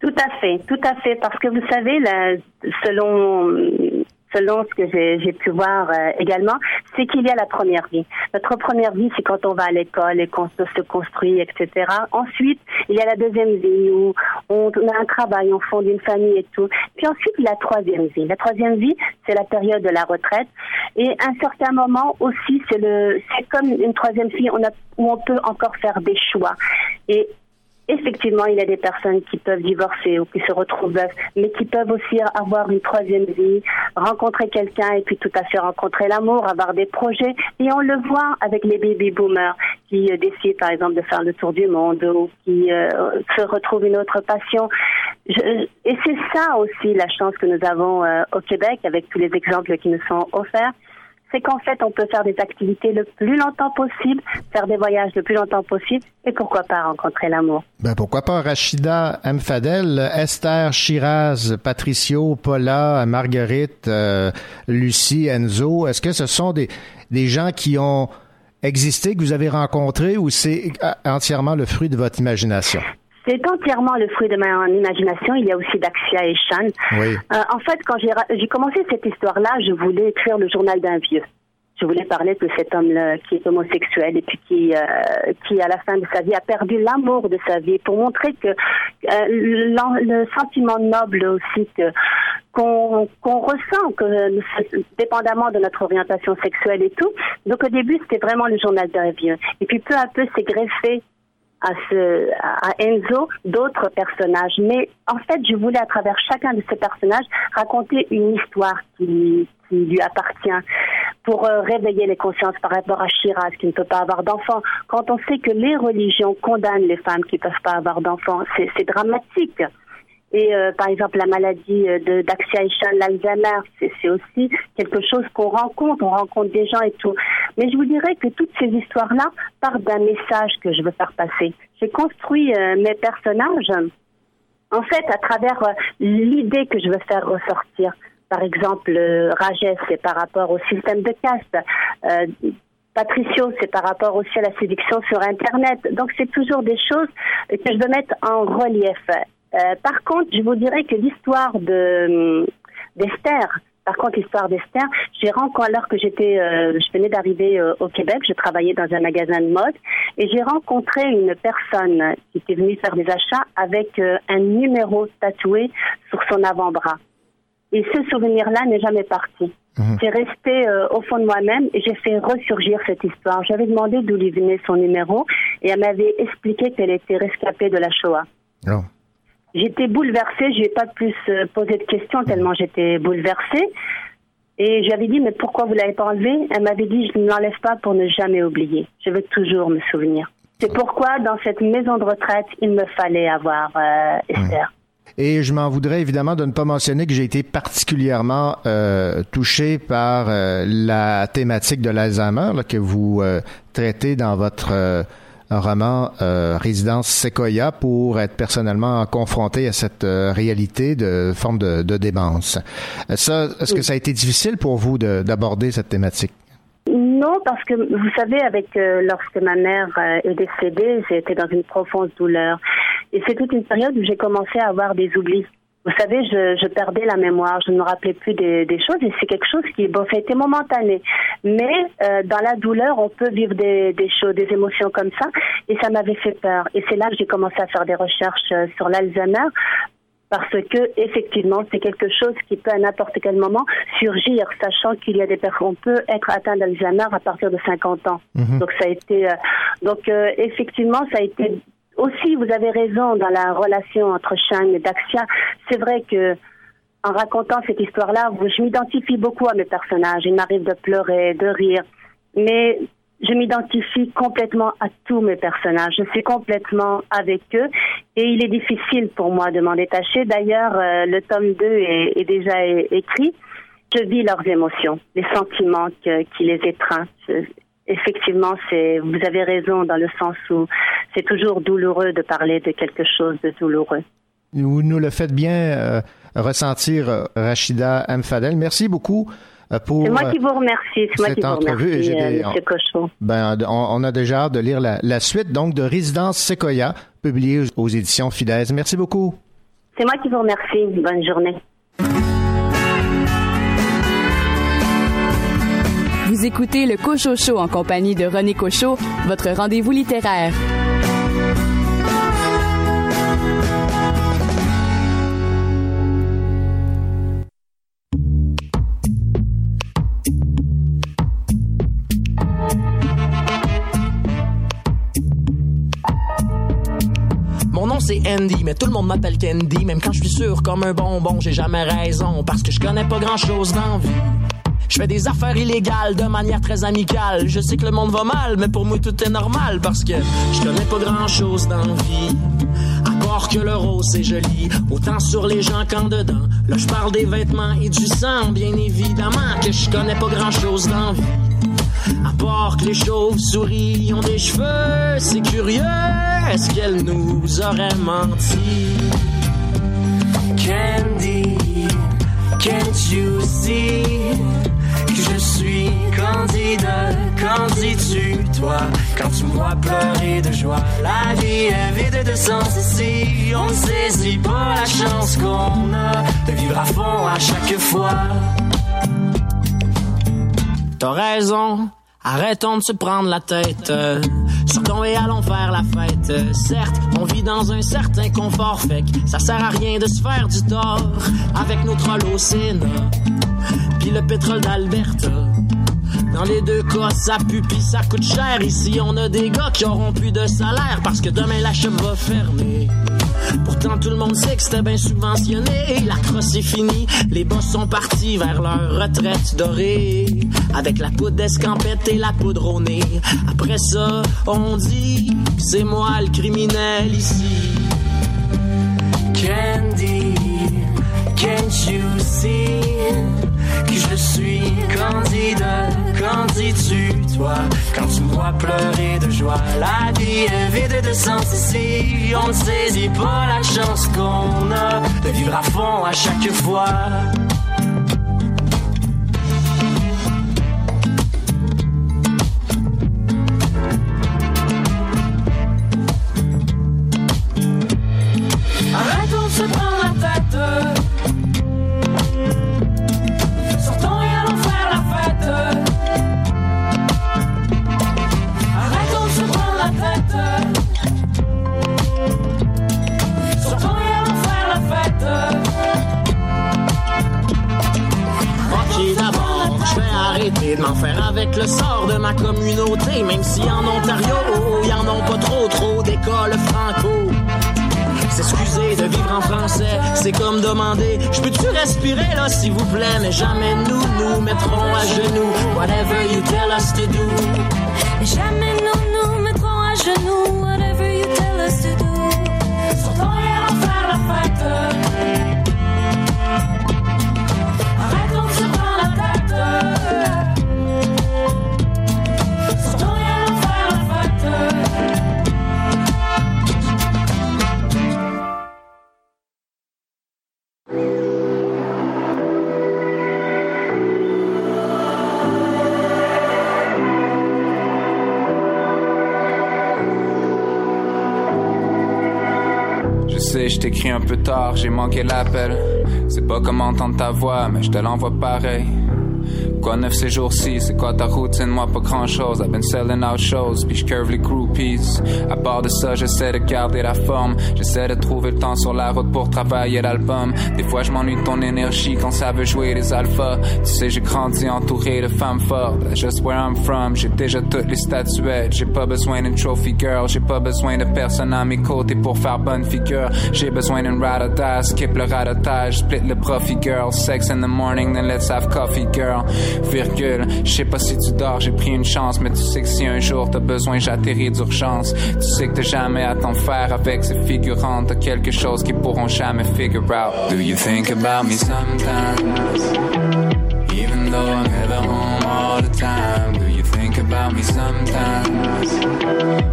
Tout à fait, tout à fait, parce que vous savez, là, selon selon ce que j'ai pu voir euh, également, c'est qu'il y a la première vie. Notre première vie, c'est quand on va à l'école et qu'on se construit, etc. Ensuite, il y a la deuxième vie où on a un travail, on fonde une famille et tout. Puis ensuite, la troisième vie. La troisième vie, c'est la période de la retraite. Et à un certain moment aussi, c'est c'est comme une troisième vie, où on peut encore faire des choix. Et Effectivement, il y a des personnes qui peuvent divorcer ou qui se retrouvent veuves, mais qui peuvent aussi avoir une troisième vie, rencontrer quelqu'un et puis tout à fait rencontrer l'amour, avoir des projets. Et on le voit avec les baby boomers qui euh, décident par exemple de faire le tour du monde ou qui euh, se retrouvent une autre passion. Et c'est ça aussi la chance que nous avons euh, au Québec avec tous les exemples qui nous sont offerts c'est qu'en fait, on peut faire des activités le plus longtemps possible, faire des voyages le plus longtemps possible, et pourquoi pas rencontrer l'amour. Ben pourquoi pas? Rachida M. Fadel, Esther Shiraz, Patricio, Paula, Marguerite, euh, Lucie, Enzo. Est-ce que ce sont des, des gens qui ont existé, que vous avez rencontrés, ou c'est euh, entièrement le fruit de votre imagination? C'est entièrement le fruit de ma imagination. Il y a aussi Daxia et Shan. Oui. Euh, en fait, quand j'ai commencé cette histoire-là, je voulais écrire le journal d'un vieux. Je voulais parler de cet homme-là qui est homosexuel et puis qui, euh, qui, à la fin de sa vie, a perdu l'amour de sa vie pour montrer que euh, le sentiment noble aussi que qu'on qu'on ressent, que dépendamment de notre orientation sexuelle et tout. Donc au début, c'était vraiment le journal d'un vieux. Et puis peu à peu, c'est greffé à, ce, à Enzo d'autres personnages. Mais en fait, je voulais à travers chacun de ces personnages raconter une histoire qui, qui lui appartient pour euh, réveiller les consciences par rapport à Shiraz qui ne peut pas avoir d'enfants. Quand on sait que les religions condamnent les femmes qui ne peuvent pas avoir d'enfants, c'est c'est dramatique. Et euh, par exemple, la maladie euh, de d'Axia Ishan, l'Alzheimer, c'est aussi quelque chose qu'on rencontre, on rencontre des gens et tout. Mais je vous dirais que toutes ces histoires-là partent d'un message que je veux faire passer. J'ai construit euh, mes personnages, en fait, à travers l'idée que je veux faire ressortir. Par exemple, Rajesh, c'est par rapport au système de caste. Patricio, c'est par rapport aussi à la séduction sur Internet. Donc, c'est toujours des choses que je veux mettre en relief. Euh, par contre, je vous dirais que l'histoire de d'Esther, par contre, l'histoire d'Esther, j'ai rencontré alors que j'étais, euh, je venais d'arriver euh, au Québec, je travaillais dans un magasin de mode et j'ai rencontré une personne qui était venue faire des achats avec euh, un numéro tatoué sur son avant-bras. Et ce souvenir-là n'est jamais parti. C'est resté euh, au fond de moi-même et j'ai fait ressurgir cette histoire. J'avais demandé d'où lui venait son numéro et elle m'avait expliqué qu'elle était rescapée de la Shoah. J'étais bouleversée, je n'ai pas plus euh, posé de questions tellement j'étais bouleversée. Et j'avais dit, mais pourquoi vous l'avez pas enlevé? Elle m'avait dit, je ne l'enlève pas pour ne jamais oublier. Je veux toujours me souvenir. C'est pourquoi, dans cette maison de retraite, il me fallait avoir euh, Esther. Et je m'en voudrais évidemment de ne pas mentionner que j'ai été particulièrement euh, touché par euh, la thématique de l'Alzheimer là, que vous traitez dans votre roman euh, Résidence Sequoia pour être personnellement confronté à cette euh, réalité de forme de, de démence. Euh, Ça, est-ce que ça a été difficile pour vous de- d'aborder cette thématique? Non, parce que vous savez, avec euh, lorsque ma mère est décédée, j'ai été dans une profonde douleur. Et c'est toute une période où j'ai commencé à avoir des oublis. Vous savez, je, je perdais la mémoire, je ne me rappelais plus des, des choses et c'est quelque chose qui, bon, ça a été momentané. Mais euh, dans la douleur, on peut vivre des, des choses, des émotions comme ça et ça m'avait fait peur. Et c'est là que j'ai commencé à faire des recherches euh, sur l'Alzheimer parce que effectivement c'est quelque chose qui peut à n'importe quel moment surgir, sachant qu'il y a des personnes, on peut être atteint d'Alzheimer à partir de 50 ans. Donc ça a été, euh, donc euh, effectivement ça a été aussi, vous avez raison dans la relation entre Shang et Daxia. C'est vrai que en racontant cette histoire-là, je m'identifie beaucoup à mes personnages. Il m'arrive de pleurer, de rire, mais je m'identifie complètement à tous mes personnages. Je suis complètement avec eux et il est difficile pour moi de m'en détacher. D'ailleurs, euh, le tome 2 est, déjà écrit. Je vis leurs émotions, les sentiments qui les étreignent. Effectivement, c'est, vous avez raison dans le sens où c'est toujours douloureux de parler de quelque chose de douloureux. Vous nous le faites bien euh, ressentir, euh, Rachida M. Fadel. Merci beaucoup euh, pour C'est moi qui vous remercie. C'est moi cette qui vous entrevue. Et remercie, euh, Cochon. Ben, on, on a déjà hâte de lire la, la suite donc de Résidence Sequoia, publiée aux, aux éditions Fidesz. Merci beaucoup. C'est moi qui vous remercie. Bonne journée. Écoutez le Cocho Show en compagnie de René Cochot, votre rendez-vous littéraire. Mon nom c'est Andy, mais tout le monde m'appelle Candy. Même quand je suis sûr comme un bonbon, j'ai jamais raison. Parce que je connais pas grand chose dans vie. Je fais des affaires illégales de manière très amicale. Je sais que le monde va mal, mais pour moi tout est normal. Parce que je connais pas grand chose dans la vie. À part que le rose c'est joli, autant sur les gens qu'en dedans. Là je parle des vêtements et du sang, bien évidemment que je connais pas grand chose dans la vie. À part que les chauves-souris ont des cheveux, c'est curieux, est-ce qu'elle nous aurait menti? Candy, can't you see? Que je suis candidat? Qu'en dis-tu, toi, quand tu me vois pleurer de joie? La vie est vide de sens ici, on ne saisit pas la chance qu'on a de vivre à fond à chaque fois? T'as raison, arrêtons de se prendre la tête. Sortons et allons faire la fête. Certes, on vit dans un certain confort, fait que ça sert à rien de se faire du tort avec nos trolls Sénat. Puis le pétrole d'Alberta. Dans les deux cas, ça pis ça coûte cher. Ici, on a des gars qui auront plus de salaire parce que demain la shop va fermer. Pourtant, tout le monde sait que c'était bien subventionné. La crosse est finie, les boss sont partis vers leur retraite dorée. Avec la poudre d'escampette et la poudre au nez. Après ça, on dit c'est moi le criminel ici. Candy, can't you see? Que je suis candidat? Qu'en dis-tu, toi, quand tu me vois pleurer de joie? La vie est vide de sens ici. On ne saisit pas la chance qu'on a de vivre à fond à chaque fois. Sais, je t'écris un peu tard, j'ai manqué l'appel. C'est pas comment entendre ta voix, mais je te l'envoie pareil. Quoi neuf ces jours-ci, c'est quoi ta routine, moi pas grand chose. I've been selling out shows, puis je curve les groupies. À part de ça, j'essaie de garder la forme. J'essaie de trouver le temps sur la route pour travailler l'album. Des fois, je m'ennuie ton énergie quand ça veut jouer les alphas. Tu sais, j'ai grandi entouré de femmes fortes. Just where I'm from, j'ai déjà toutes les statuettes. J'ai pas besoin d'une trophy girl, j'ai pas besoin de personne à mes côtés pour faire bonne figure. J'ai besoin d'une die, skip le radotage, split le profit girl. Sex in the morning, then let's have coffee girl. Virgule, je sais pas si tu dors, j'ai pris une chance, mais tu sais que si un jour t'as besoin, j'atterris d'urgence. Tu sais que t'as jamais à t'en faire avec ces figurantes, t'as quelque chose qu'ils pourront jamais figure out. Do you think about me sometimes? Even though I'm never home all the time, do you think about me sometimes?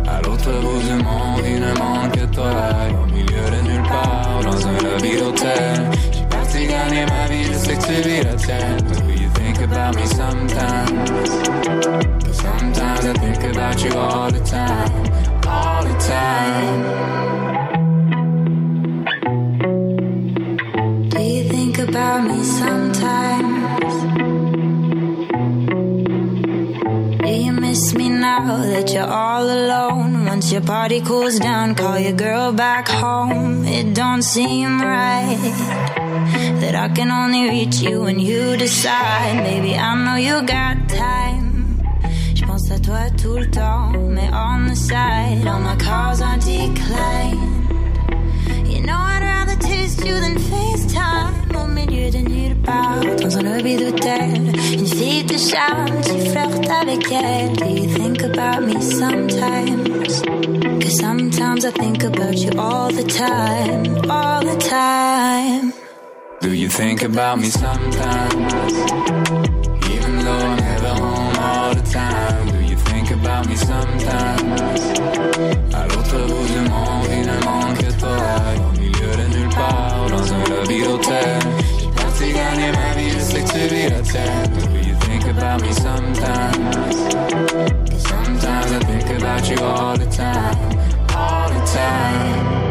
À l'autre bout du monde, il ne manque que toi, au milieu de nulle part, dans un lobby d'hôtel. J'ai parti gagner ma vie, je sais que tu vis la tienne. About me sometimes. Sometimes I think about you all the time, all the time. Do you think about me sometimes? Do you miss me now that you're all alone? Once your party cools down, call your girl back home. It don't seem right that I can only reach you when you decide. Baby, I know you got time. Je pense à toi tout le temps, mais on the side, all my calls are declined. You know I'd rather taste you than FaceTime Au milieu de nulle part Dans un lobby d'hôtel Une fille te charme Tu flirtes avec elle Do you think about me sometimes Cause sometimes I think about you all the time All the time Do you think about me sometimes? Even though I'm never home all the time. Do you think about me sometimes? À l'autre bout du monde, il ne manque toi. Au milieu de nulle part, dans un lobby d'hôtel. J'ai parti gagner ma vie, je sais que tu vis la tienne. Do you think about me sometimes? Sometimes I think about you all the time. All the time.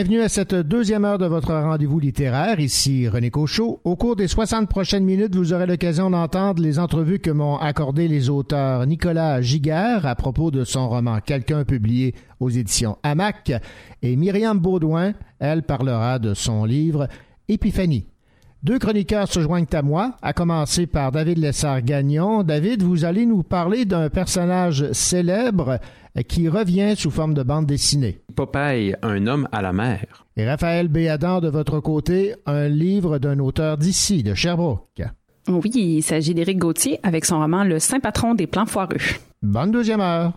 Bienvenue à cette deuxième heure de votre rendez-vous littéraire. Ici René Cochot. Au cours des 60 prochaines minutes, vous aurez l'occasion d'entendre les entrevues que m'ont accordées les auteurs Nicolas Giguère à propos de son roman Quelqu'un publié aux éditions Hamac et Myriam Baudouin, elle parlera de son livre Épiphanie. Deux chroniqueurs se joignent à moi, à commencer par David Lessard-Gagnon. David, vous allez nous parler d'un personnage célèbre qui revient sous forme de bande dessinée. Popeye, un homme à la mer. Et Raphaël Béadan, de votre côté, un livre d'un auteur d'ici, de Sherbrooke. Oui, il s'agit d'Éric Gauthier avec son roman Le Saint Patron des plans foireux. Bonne deuxième heure.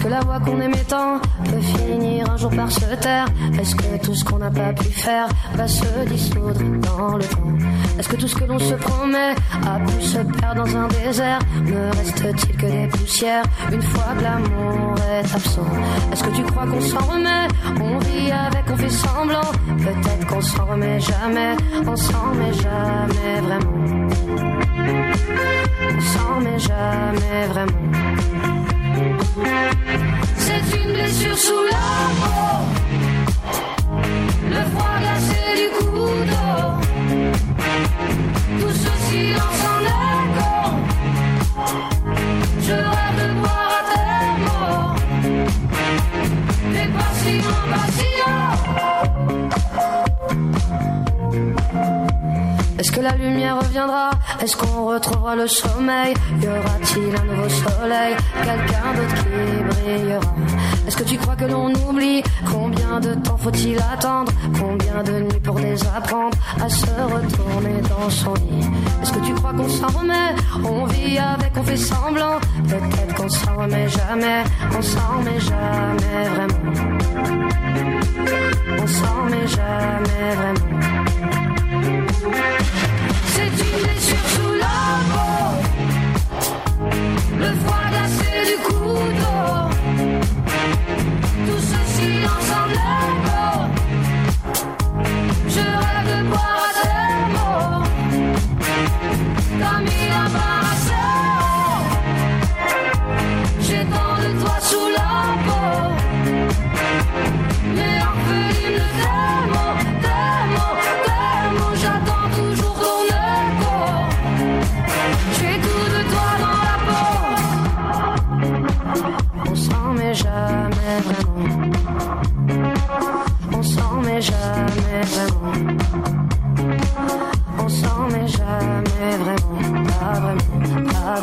Est-ce que la voix qu'on aimait tant peut finir un jour par se taire. Est-ce que tout ce qu'on n'a pas pu faire va se dissoudre dans le temps Est-ce que tout ce que l'on se promet a pu se perdre dans un désert? Ne reste-t-il que des poussières une fois que l'amour est absent? Est-ce que tu crois qu'on s'en remet? On vit avec, on fait semblant. Peut-être qu'on s'en remet jamais. On s'en remet jamais vraiment. On s'en remet jamais vraiment c'est une blessure sous la peau, le froid glacé du couteau, tout ce silence Est-ce que la lumière reviendra? Est-ce qu'on retrouvera le sommeil? Y aura-t-il un nouveau soleil? Quelqu'un d'autre qui brillera. Est-ce que tu crois que l'on oublie? Combien de temps faut-il attendre? Combien de nuits pour désapprendre à se retourner dans son lit? Est-ce que tu crois qu'on s'en remet? On vit avec, on fait semblant. Peut-être qu'on s'en remet jamais. On s'en remet jamais vraiment. On s'en remet jamais vraiment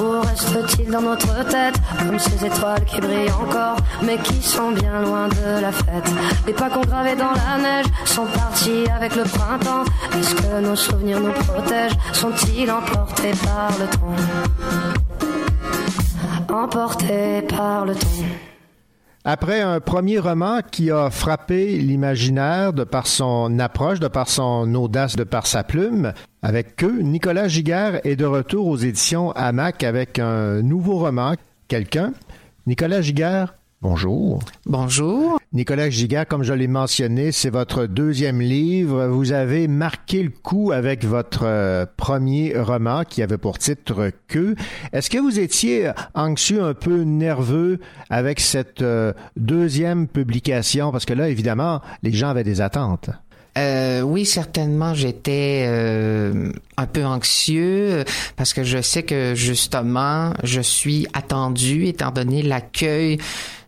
ou restent-ils dans notre tête Comme ces étoiles qui brillent encore mais qui sont bien loin de la fête. Les pas qu'on gravait dans la neige sont partis avec le printemps. Est-ce que nos souvenirs nous protègent? Sont-ils emportés par le temps? Emportés par le temps Après un premier roman qui a frappé l'imaginaire de par son approche, de par son audace, de par sa plume, avec eux, Nicolas Giguère est de retour aux éditions Hamac avec un nouveau roman, Quelqu'un. Nicolas Giguère, bonjour. Bonjour. Nicolas Giguère, comme je l'ai mentionné, c'est votre deuxième livre. Vous avez marqué le coup avec votre euh, premier roman qui avait pour titre Que. Est-ce que vous étiez anxieux, un peu nerveux avec cette euh, deuxième publication? Parce que là, évidemment, les gens avaient des attentes. Euh, oui, certainement, j'étais un peu anxieux parce que je sais que justement, je suis attendue étant donné l'accueil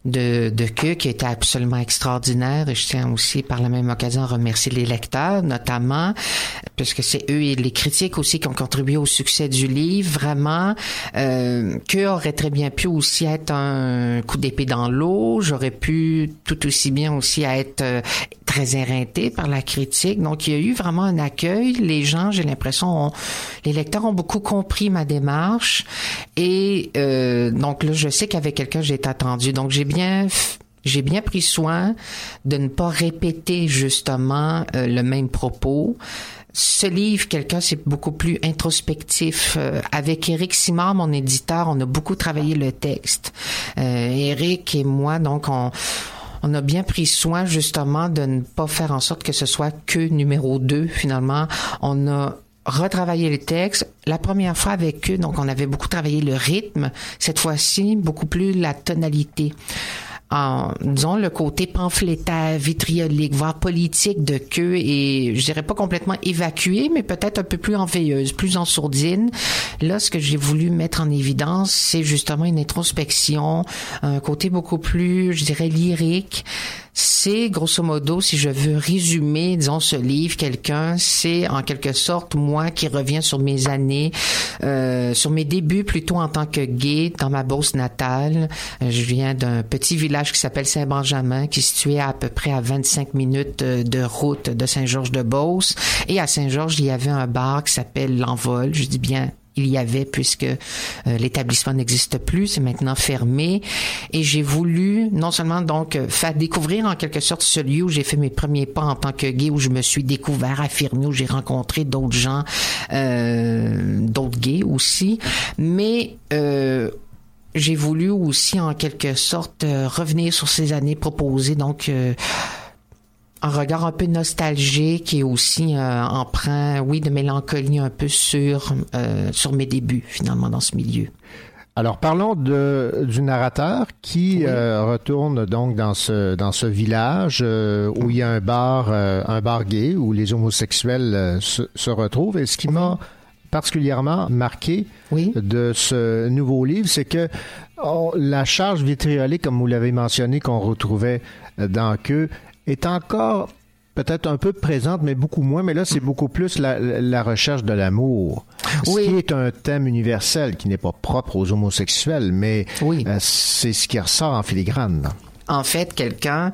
de, de queue qui était absolument extraordinaire. Et je tiens aussi par la même occasion à remercier les lecteurs notamment puisque c'est eux et les critiques aussi qui ont contribué au succès du livre. Vraiment euh, que aurait très bien pu aussi être un coup d'épée dans l'eau. J'aurais pu tout aussi bien aussi être euh, très éreinté par la critique donc il y a eu vraiment un accueil les gens j'ai l'impression ont, les lecteurs ont beaucoup compris ma démarche et euh, donc là je sais qu'avec quelqu'un j'ai été attendu donc j'ai bien j'ai bien pris soin de ne pas répéter justement euh, le même propos. Ce livre, quelqu'un, c'est beaucoup plus introspectif. Euh, avec Eric Simard, mon éditeur, on a beaucoup travaillé le texte. Euh, Eric et moi, donc, on, on a bien pris soin justement de ne pas faire en sorte que ce soit que numéro 2 finalement. On a retravaillé le texte. La première fois avec eux, donc on avait beaucoup travaillé le rythme. Cette fois-ci, beaucoup plus la tonalité. En, disons, le côté pamphlétaire, vitriolique, voire politique de queue et je dirais pas complètement évacué, mais peut-être un peu plus en veilleuse, plus en sourdine. Là, ce que j'ai voulu mettre en évidence, c'est justement une introspection, un côté beaucoup plus, je dirais, lyrique c'est grosso modo, si je veux résumer, disons, ce livre, quelqu'un, c'est en quelque sorte moi qui reviens sur mes années, euh, sur mes débuts plutôt en tant que gay dans ma Beauce natale. Euh, je viens d'un petit village qui s'appelle Saint-Benjamin, qui est situé à, à peu près à 25 minutes euh, de route de Saint-Georges-de-Beauce. Et à Saint-Georges, il y avait un bar qui s'appelle L'Envol. Je dis bien il y avait puisque euh, l'établissement n'existe plus, c'est maintenant fermé. Et j'ai voulu non seulement donc euh, faire découvrir en quelque sorte ce lieu où j'ai fait mes premiers pas en tant que gay, où je me suis découvert, affirmé, où j'ai rencontré d'autres gens, euh, d'autres gays aussi, mais j'ai voulu aussi en quelque sorte revenir sur ces années proposées donc un regard un peu nostalgique et aussi euh, emprunt, oui, de mélancolie un peu sur euh, sur mes débuts finalement dans ce milieu. Alors parlons de, du narrateur qui oui. euh, retourne donc dans ce dans ce village euh, où il y a un bar euh, un bar gay où les homosexuels se, se, retrouvent et ce qui m'a particulièrement marqué oui. de ce nouveau livre, c'est que oh, la charge vitriolique, comme vous l'avez mentionné, qu'on retrouvait dans que est encore peut-être un peu présente, mais beaucoup moins. Mais là, c'est beaucoup plus la, la recherche de l'amour. Oui. Ce qui est un thème universel, qui n'est pas propre aux homosexuels, mais oui. euh, c'est ce qui ressort en filigrane en fait quelqu'un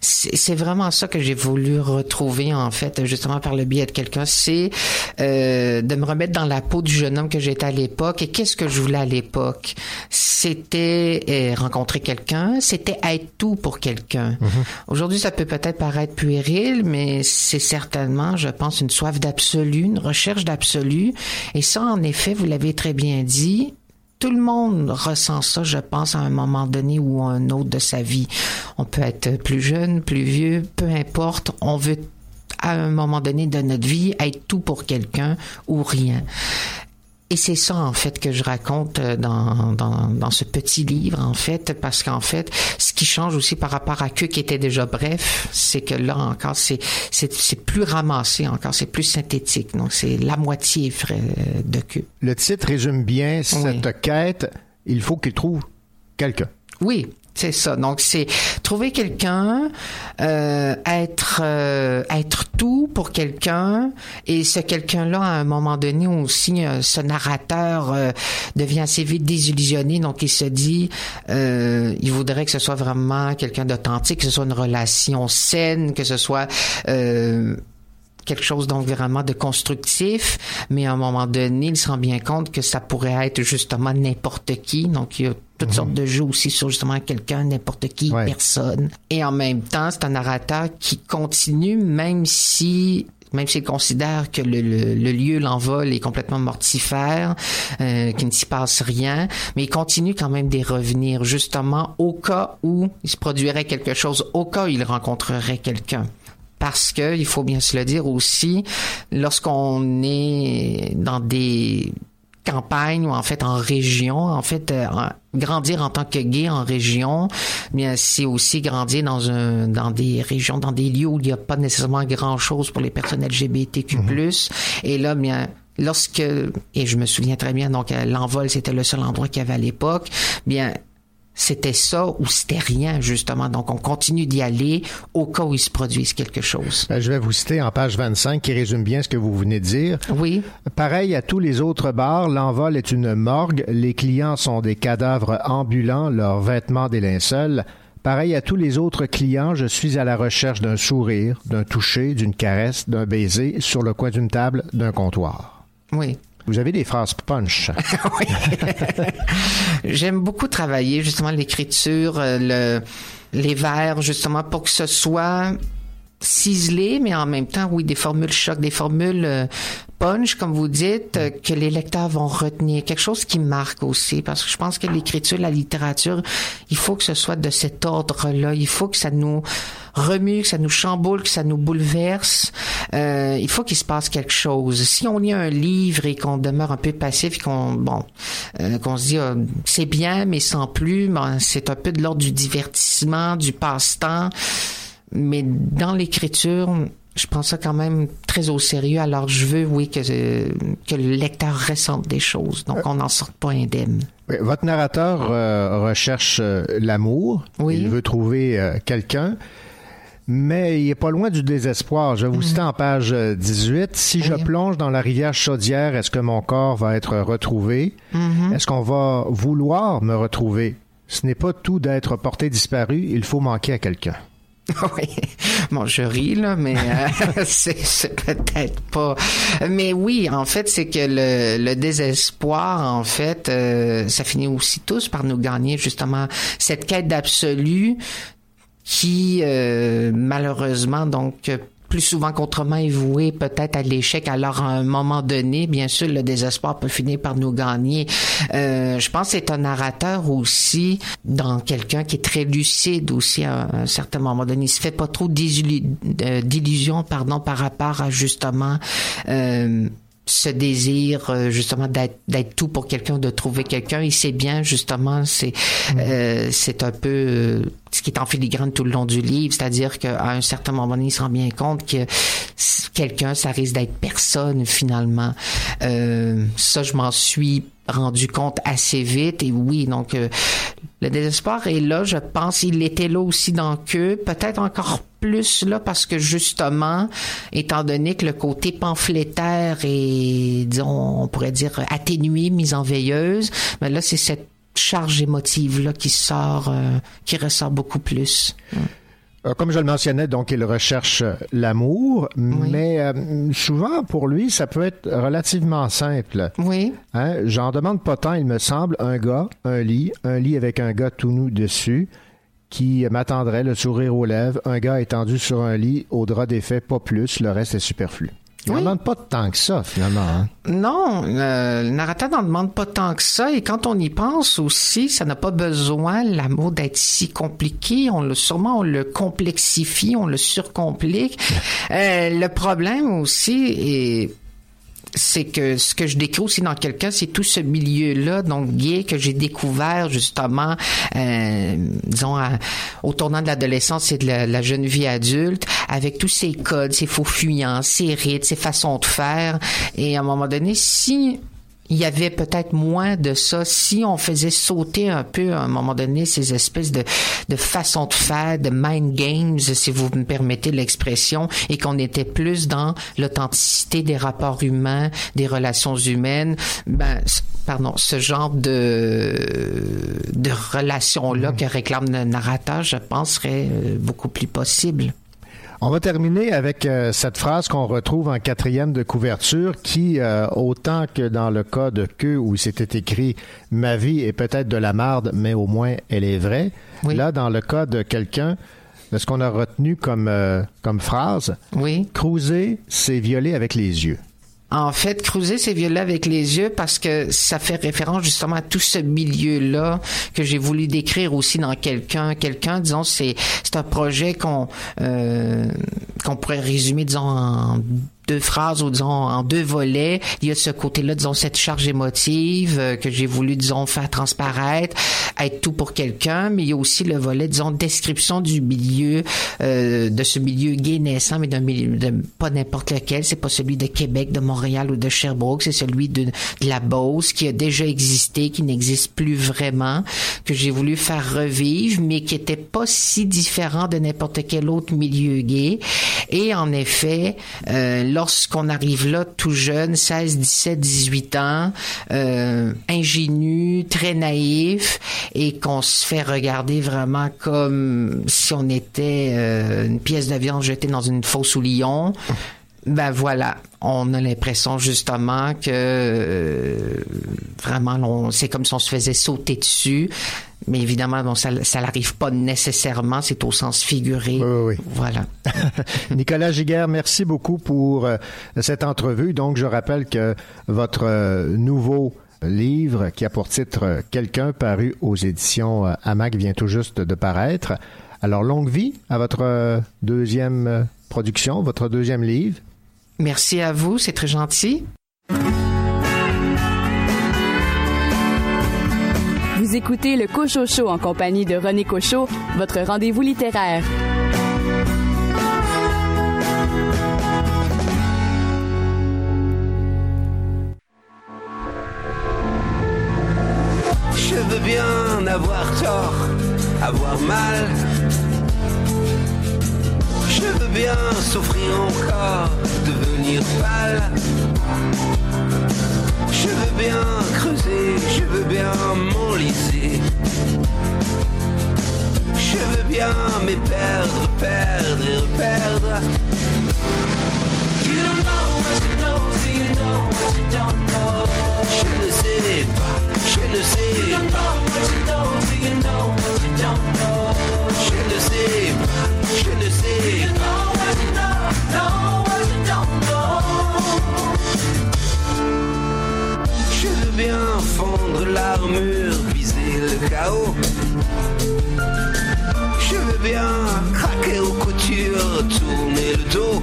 c'est vraiment ça que j'ai voulu retrouver en fait justement par le biais de quelqu'un c'est euh, de me remettre dans la peau du jeune homme que j'étais à l'époque. Et qu'est-ce que je voulais à l'époque? C'était euh, rencontrer quelqu'un. C'était être tout pour quelqu'un. Mm -hmm. aujourd'hui ça peut peut-être paraître puéril mais c'est certainement je pense une soif d'absolu une recherche d'absolu. Et ça en effet vous l'avez très bien dit tout le monde ressent ça, je pense, à un moment donné ou à un autre de sa vie. On peut être plus jeune, plus vieux, peu importe. On veut, à un moment donné de notre vie, être tout pour quelqu'un ou rien. Et c'est ça, en fait, que je raconte dans, dans, dans ce petit livre, en fait, parce qu'en fait, ce qui change aussi par rapport à que qui était déjà bref, c'est que là encore, c'est, c'est, c'est plus ramassé encore, c'est plus synthétique. Donc, c'est la moitié de que. Le titre résume bien cette oui. quête. Il faut qu'il trouve quelqu'un. Oui, c'est ça. Donc c'est trouver quelqu'un, euh, être euh, être tout pour quelqu'un et ce quelqu'un-là à un moment donné aussi euh, ce narrateur euh, devient assez vite désillusionné donc il se dit euh, il voudrait que ce soit vraiment quelqu'un d'authentique, que ce soit une relation saine, que ce soit quelque chose donc vraiment de constructif, mais à un moment donné, il se rend bien compte que ça pourrait être justement n'importe qui. Donc, il y a toutes mmh. sortes de jeux aussi sur justement quelqu'un, n'importe qui, ouais. personne. Et en même temps, c'est un narrateur qui continue, même si même s'il considère que le, le, le lieu, l'envol est complètement mortifère, euh, qu'il ne s'y passe rien, mais il continue quand même d'y revenir, justement au cas où il se produirait quelque chose, au cas où il rencontrerait quelqu'un parce que il faut bien se le dire aussi lorsqu'on est dans des campagne ou en fait en région, en fait euh, grandir en tant que gay en région, bien c'est aussi grandir dans un dans des régions, dans des lieux où il n'y a pas nécessairement grand chose pour les personnes LGBTQ+. Et là, bien lorsque et je me souviens très bien donc euh, l'envol c'était le seul endroit qu'il y avait à l'époque, bien c'était ça ou c'était rien justement. Donc on continue d'y aller au cas où il se produise quelque chose. Ben, Je vais vous citer en page 25 qui résume bien ce que vous venez de dire. Oui. Pareil à tous les autres bars, l'envol est une morgue. Les clients sont des cadavres ambulants, leurs vêtements des linceuls. Pareil à tous les autres clients, je suis à la recherche d'un sourire, d'un toucher, d'une caresse, d'un baiser sur le coin d'une table, d'un comptoir. Oui. Vous avez des phrases punch. J'aime beaucoup travailler justement l'écriture, euh, le, les vers, justement pour que ce soit ciselé, mais en même temps, oui, des formules choc, des formules euh, punch, comme vous dites, euh, que les lecteurs vont retenir. Quelque chose qui marque aussi, parce que je pense que l'écriture, la littérature, il faut que ce soit de cet ordre-là. Il faut que ça nous remue, que ça nous chamboule, que ça nous bouleverse. Euh, il faut qu'il se passe quelque chose. Si on lit un livre et qu'on demeure un peu passif, qu'on bon, qu'on se dit euh, c'est bien mais sans plus, ben, c'est un peu de l'ordre du divertissement, du passe-temps. Mais dans l'écriture, je prends ça quand même très au sérieux. Alors je veux, oui, que euh, que le lecteur ressente des choses, donc on n'en sorte pas indemne. Oui, Votre narrateur euh, recherche euh, l'amour. Il veut trouver euh, quelqu'un. Mais il est pas loin du désespoir. Je vous citer en page euh, 18. Si je plonge dans la rivière chaudière, est-ce que mon corps va être retrouvé? Mhm. Est-ce qu'on va vouloir me retrouver? Ce n'est pas tout d'être porté disparu, il faut manquer à quelqu'un. oui. Bon, je ris, là, mais euh, c'est peut-être pas. Mais oui, en fait, c'est que le, le désespoir, en fait, euh, ça finit aussi tous par nous gagner, justement, cette quête d'absolu qui, euh, malheureusement, donc, plus souvent qu'autrement est vouée peut-être à l'échec. Alors, à un moment donné, bien sûr, le désespoir peut finir par nous gagner. Euh, je pense que c'est un narrateur aussi dans quelqu'un qui est très lucide aussi à un certain moment donné. Il se fait pas trop euh, d'illusions, pardon, par rapport à justement euh, ce désir euh, justement d'être d'être tout pour quelqu'un, de trouver quelqu'un. Il sait bien justement, c'est euh, c'est un peu euh, ce qui est en filigrane tout le long du livre, c'est-à-dire qu'à un certain moment donné, il se rend bien compte que quelqu'un, ça risque d'être personne finalement. Euh, ça, je m'en suis rendu compte assez vite. Et oui donc euh, le désespoir est là je pense. Il était là aussi dans que peut-être encore plus là parce que justement étant donné que le côté pamphlétaire est on pourrait dire atténué mis en veilleuse mais là c'est cette charge émotive là qui sort euh, qui ressort beaucoup plus. Euh, Comme je le mentionnais, donc il recherche euh, l'amour, mais euh, souvent pour lui, ça peut être relativement simple. Oui. Hein? J'en demande pas tant, il me semble, un gars, un lit, un lit avec un gars tout nu dessus qui m'attendrait, le sourire aux lèvres, un gars étendu sur un lit, au drap défait, pas plus, le reste est superflu. Il n'en demande pas tant que ça, finalement. hein. Non, euh, le narrateur n'en demande pas tant que ça. Et quand on y pense aussi, ça n'a pas besoin, l'amour, d'être si compliqué. On le, sûrement, on le complexifie, on le surcomplique. Euh, le problème aussi est c'est que ce que je décris aussi dans quelqu'un, c'est tout ce milieu-là, donc gay, que j'ai découvert justement, euh, disons, au tournant de l'adolescence et de la, la jeune vie adulte, avec tous ces codes, ces faux fuyants, ces rites, ces façons de faire. Et à un moment donné, si il y avait peut-être moins de ça si on faisait sauter un peu à un moment donné ces espèces de, de façons de faire, de mind games, si vous me permettez l'expression, et qu'on était plus dans l'authenticité des rapports humains, des relations humaines, ben, pardon, ce genre de, de relations-là que réclame le narrateur, je pense, serait euh, beaucoup plus possible. On va terminer avec euh, cette phrase qu'on retrouve en quatrième de couverture qui, euh, autant que dans le cas de queue où c'était écrit Ma vie est peut-être de la marde, mais au moins elle est vraie. Là, dans le cas de quelqu'un, ce qu'on a retenu comme, euh, comme phrase, oui. Cruiser, c'est violer avec les yeux. En fait, creuser, c'est violer avec les yeux parce que ça fait référence justement à tout ce milieu-là que j'ai voulu décrire aussi dans quelqu'un. Quelqu'un, disons, c'est c'est un projet qu'on euh, qu'on pourrait résumer, disons, en deux phrases ou disons en deux volets. Il y a ce côté-là, disons cette charge émotive euh, que j'ai voulu disons faire transparaître, être tout pour quelqu'un, mais il y a aussi le volet disons description du milieu euh, de ce milieu gay naissant, mais d'un milieu de pas n'importe lequel. C'est pas celui de Québec, de Montréal ou de Sherbrooke, c'est celui de, de la Beauce qui a déjà existé, qui n'existe plus vraiment, que j'ai voulu faire revivre, mais qui était pas si différent de n'importe quel autre milieu gay. Et en effet, euh, lorsqu'on arrive là tout jeune, 16, 17, 18 ans, euh, ingénu, très naïf, et qu'on se fait regarder vraiment comme si on était euh, une pièce de viande jetée dans une fosse au lion, ben voilà, on a l'impression justement que euh, vraiment, c'est comme si on se faisait sauter dessus. Mais évidemment, bon, ça, ça n'arrive pas nécessairement, c'est au sens figuré. Voilà. Nicolas Giguère, merci beaucoup pour euh, cette entrevue. Donc, je rappelle que votre euh, nouveau livre qui a pour titre euh, Quelqu'un paru aux éditions AMAC vient tout juste de paraître. Alors, longue vie à votre deuxième production, votre deuxième livre. Merci à vous, c'est très gentil. Écoutez le Cocho Show en compagnie de René Cocho, votre rendez-vous littéraire. Je veux bien avoir tort, avoir mal. Je veux bien souffrir encore, devenir pâle. Je veux bien creuser, je veux bien m'enliser. Je veux bien me perdre, perdre et reperdre. You don't know what you know, so you know what you don't know. Je ne sais pas, je ne sais you don't know what you know, so you know what you don't know. L'armure, viser le chaos. Je veux bien craquer aux coutures, tourner le dos.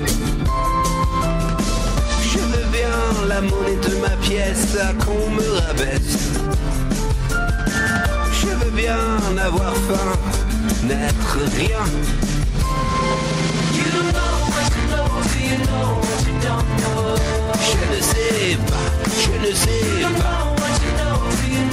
Je veux bien la monnaie de ma pièce qu'on me rabaisse. Je veux bien avoir faim, n'être rien. Je ne sais pas, je ne sais pas.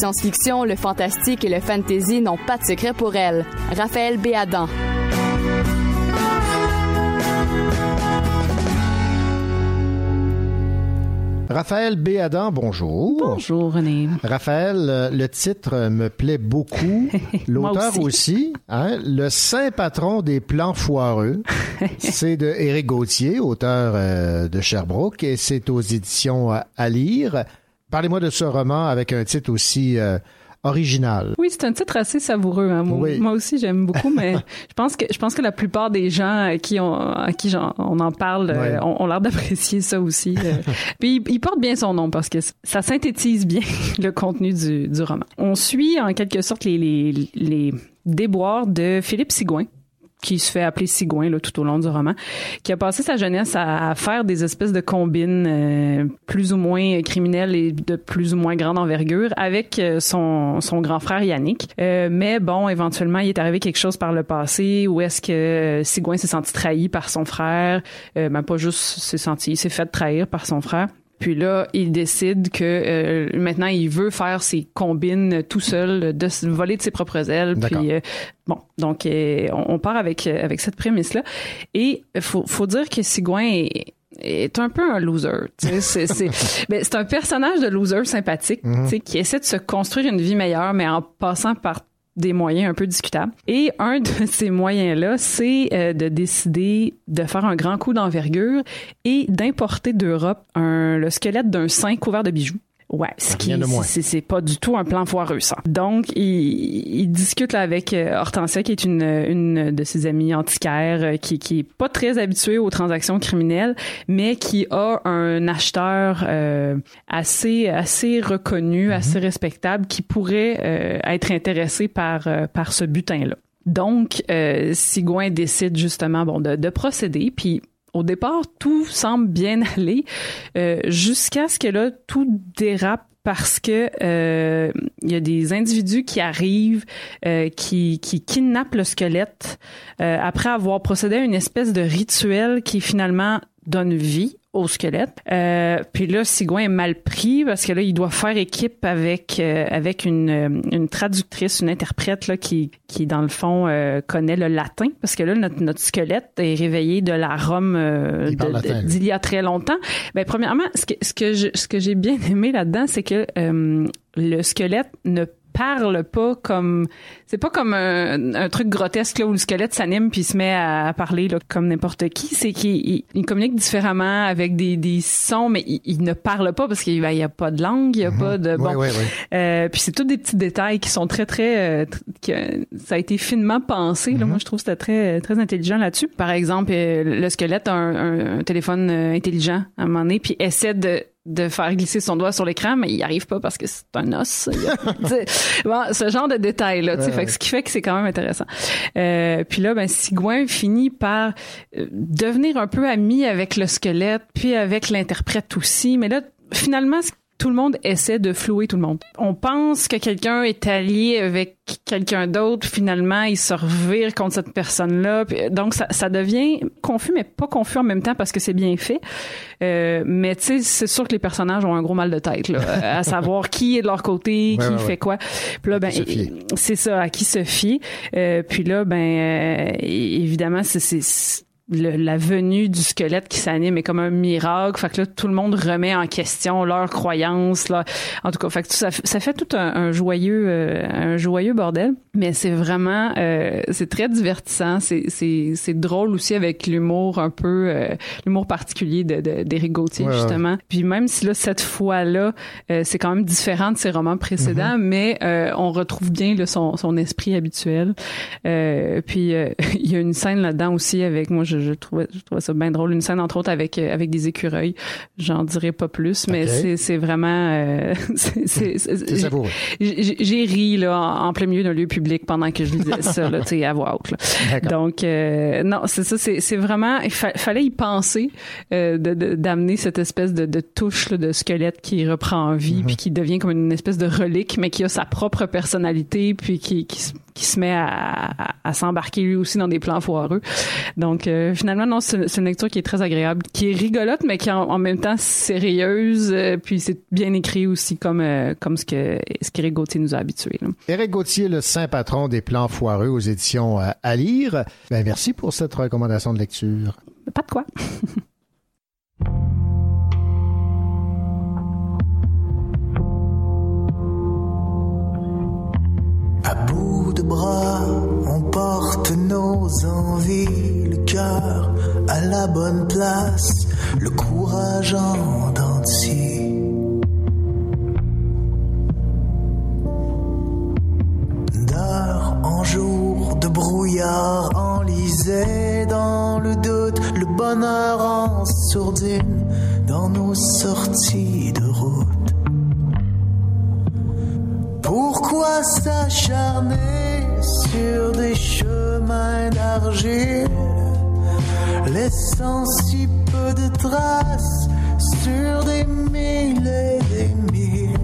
science-fiction, le fantastique et le fantasy n'ont pas de secret pour elle. Raphaël Béadan. Raphaël Béadan, bonjour. Bonjour, René. Raphaël, euh, le titre me plaît beaucoup. L'auteur aussi. aussi, hein, le saint patron des plans foireux. c'est de Éric Gauthier, auteur euh, de Sherbrooke, et c'est aux éditions euh, à lire. Parlez-moi de ce roman avec un titre aussi euh, original. Oui, c'est un titre assez savoureux. hein. Moi, Oui. moi aussi, j'aime beaucoup, mais je pense que je pense que la plupart des gens à qui on, à qui j'en- on en parle euh, ont, ont l'air d'apprécier ça aussi. euh. Puis il, il porte bien son nom parce que ça synthétise bien le contenu du, du roman. On suit en quelque sorte les, les, les déboires de Philippe Sigouin qui se fait appeler Sigouin là, tout au long du roman, qui a passé sa jeunesse à, faire des espèces de combines euh, plus ou moins criminelles et de plus ou moins grande envergure avec euh, son, son grand frère Yannick. Euh, mais bon, éventuellement, il est arrivé quelque chose par le passé où est-ce que euh, Sigouin s'est senti trahi par son frère, euh, ben pas juste s'est senti, s'est fait trahir par son frère. Puis là, il décide que euh, maintenant, il veut faire ses combines tout seul, de voler de ses propres ailes. Puis euh, bon, donc euh, on, on part avec euh, avec cette prémisse là. Et faut faut dire que Sigouin est est un peu un loser. C'est c'est ben, c'est un personnage de loser sympathique Mhm. tu sais, qui essaie de se construire une vie meilleure, mais en passant par des moyens un peu discutables. Et un de ces moyens-là, c'est euh, de décider de faire un grand coup d'envergure et d'importer d'Europe le squelette d'un saint couvert de bijoux. Ouais, ce qui c'est pas du tout un plan foireux ça. Donc il, il discute là avec euh, Hortensia qui est une une de ses amies antiquaires euh, qui qui est pas très habituée aux transactions criminelles mais qui a un acheteur euh, assez assez reconnu, assez respectable qui pourrait euh, être intéressé par euh, par ce butin là. Donc euh, Sigouin décide justement bon de, de procéder puis au départ, tout semble bien aller euh, jusqu'à ce que là, tout dérape parce que euh, il y a des individus qui arrivent, euh, qui, qui kidnappent le squelette après avoir procédé à une espèce de rituel qui finalement donne vie au squelette. Euh, puis là, Sigouin est mal pris parce que là, il doit faire équipe avec euh, avec une, euh, une traductrice, une interprète là qui qui dans le fond euh, connaît le latin parce que là notre, notre squelette est réveillé de la Rome euh, d'il y a très longtemps. Ben premièrement, ce que ce que je, ce que j'ai bien aimé là-dedans, c'est que euh, le squelette ne parle pas comme c'est pas comme un, un truc grotesque là où le squelette s'anime puis se met à parler là, comme n'importe qui. C'est qu'il il, il communique différemment avec des, des sons mais il, il ne parle pas parce qu'il ben, il y a pas de langue il y a pas de bon. Oui, oui, oui. Euh, puis c'est tous des petits détails qui sont très très euh, que ça a été finement pensé là. Moi je trouve que c'était très très intelligent là-dessus. Par exemple euh, le squelette a un, un- un téléphone euh, intelligent à un moment donné puis essaie de de faire glisser son doigt sur l'écran mais il y arrive pas parce que c'est un os. Bon, ce genre de détails là Ouais, fait ce qui fait que c'est quand même intéressant. Euh, puis là ben Sigouin finit par euh, devenir un peu ami avec le squelette puis avec l'interprète aussi. Mais là finalement ce- tout le monde essaie de flouer tout le monde. On pense que quelqu'un est allié avec quelqu'un d'autre, finalement, il se revire contre cette personne-là. Donc, ça, ça devient confus, mais pas confus en même temps parce que c'est bien fait. Euh, mais tu sais, c'est sûr que les personnages ont un gros mal de tête, là, à savoir qui est de leur côté, Ouais, qui ouais, fait ouais. quoi. Puis là, ben, c'est ça, à qui se fier. Euh, puis là, ben, euh, évidemment, c'est le- la venue du squelette qui s'anime est comme un miracle. Fait que là, tout le monde remet en question leurs croyances. Là. En tout cas, fait que ça, ça fait tout un, un joyeux, euh, un joyeux bordel. Mais c'est vraiment, euh, c'est très divertissant. C'est, c'est, c'est drôle aussi avec l'humour un peu, euh, l'humour particulier de, de, d'Éric Gauthier Ouais, justement. Puis même si là cette fois-là, euh, c'est quand même différent de ses romans précédents, mais euh, on retrouve bien là, son, son esprit habituel. Euh, puis euh, il y a une scène là-dedans aussi avec moi, je, je trouvais, je trouvais ça bien drôle. Une scène entre autres avec euh, avec des écureuils. J'en dirai pas plus, mais c'est vraiment euh, c'est savoureux. j'ai j'ai ri là en, en plein milieu d'un lieu public pendant que je lisais ça là, tu sais à voix haute. là. Donc euh, non, c'est ça, c'est vraiment il fa- fallait y penser euh, de- de- d'amener cette espèce de, de touche là, de squelette qui reprend vie puis qui devient comme une espèce de relique mais qui a sa propre personnalité puis qui qui, se- qui se met à, à, à s'embarquer lui aussi dans des plans foireux. Donc euh, finalement non, c'est une lecture qui est très agréable, qui est rigolote mais qui est en, en même temps sérieuse euh, puis c'est bien écrit aussi comme euh, comme ce que ce qu'Éric Gauthier nous a habitués. là. Éric Gauthier, le saint patron des plans foireux aux éditions à lire. Ben, merci pour cette recommandation de lecture. Pas de quoi. À bout de bras, on porte nos envies, le cœur à la bonne place, le courage en dents de scie. En jour de brouillard enlisé dans le doute, le bonheur en sourdine dans nos sorties de route. Pourquoi s'acharner sur des chemins d'argile, laissant si peu de traces sur des mille et des mille?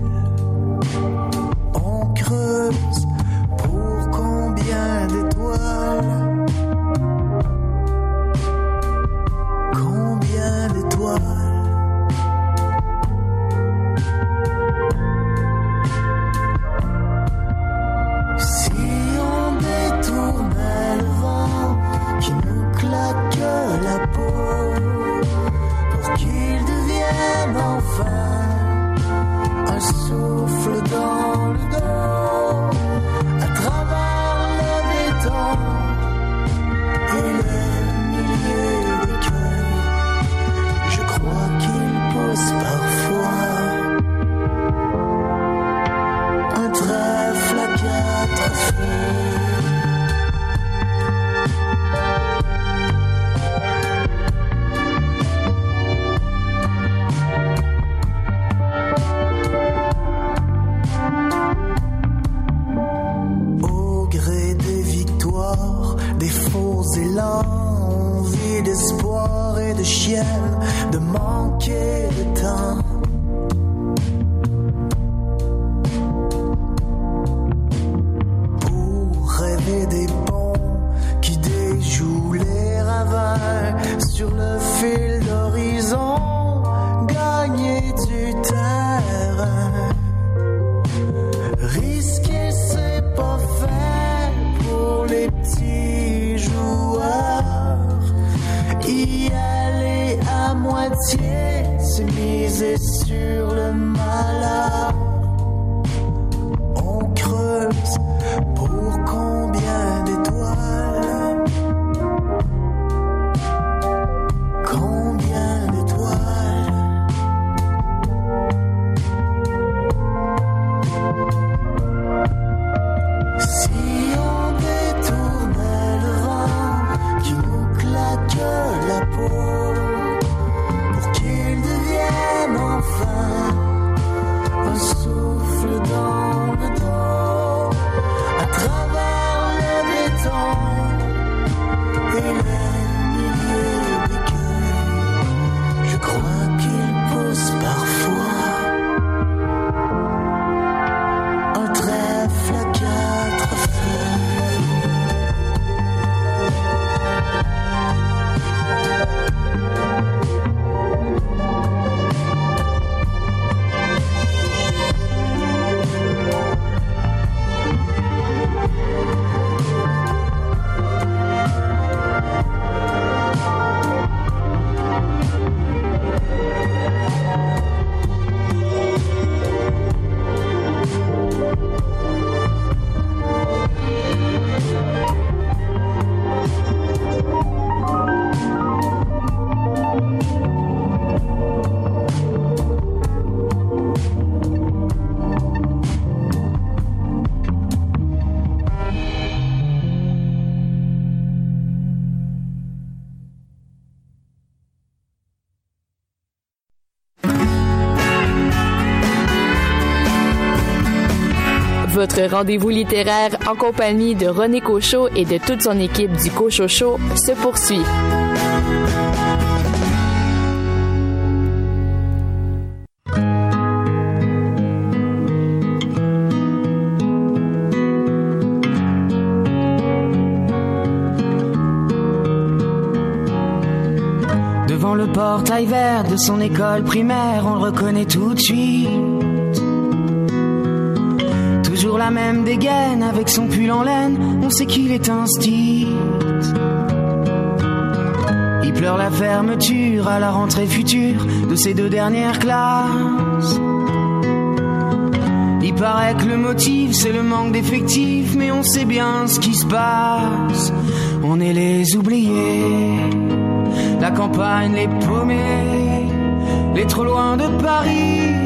On creuse pour combien d'étoiles? Combien d'étoiles? La peau pour qu'il devienne enfin un souffle dans le dos Votre rendez-vous littéraire en compagnie de René Cochot et de toute son équipe du Cochot se poursuit. Devant le portail vert de son école primaire, on le reconnaît tout de suite. La même dégaine avec son pull en laine, on sait qu'il est un style. Il pleure la fermeture à la rentrée future de ses deux dernières classes. Il paraît que le motif c'est le manque d'effectifs, mais on sait bien ce qui se passe. On est les oubliés, la campagne les paumés, les trop loin de Paris,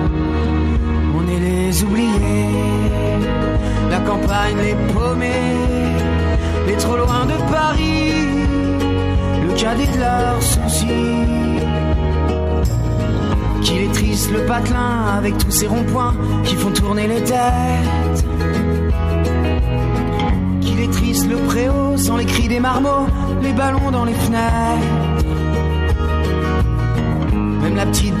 Les oubliés, la campagne les paumés, les trop loin de Paris, le cadet de leurs soucis. Qu'il est triste le patelin avec tous ces ronds-points qui font tourner les têtes. Qu'il est triste le préau sans les cris des marmots, les ballons dans les fenêtres. Même la petite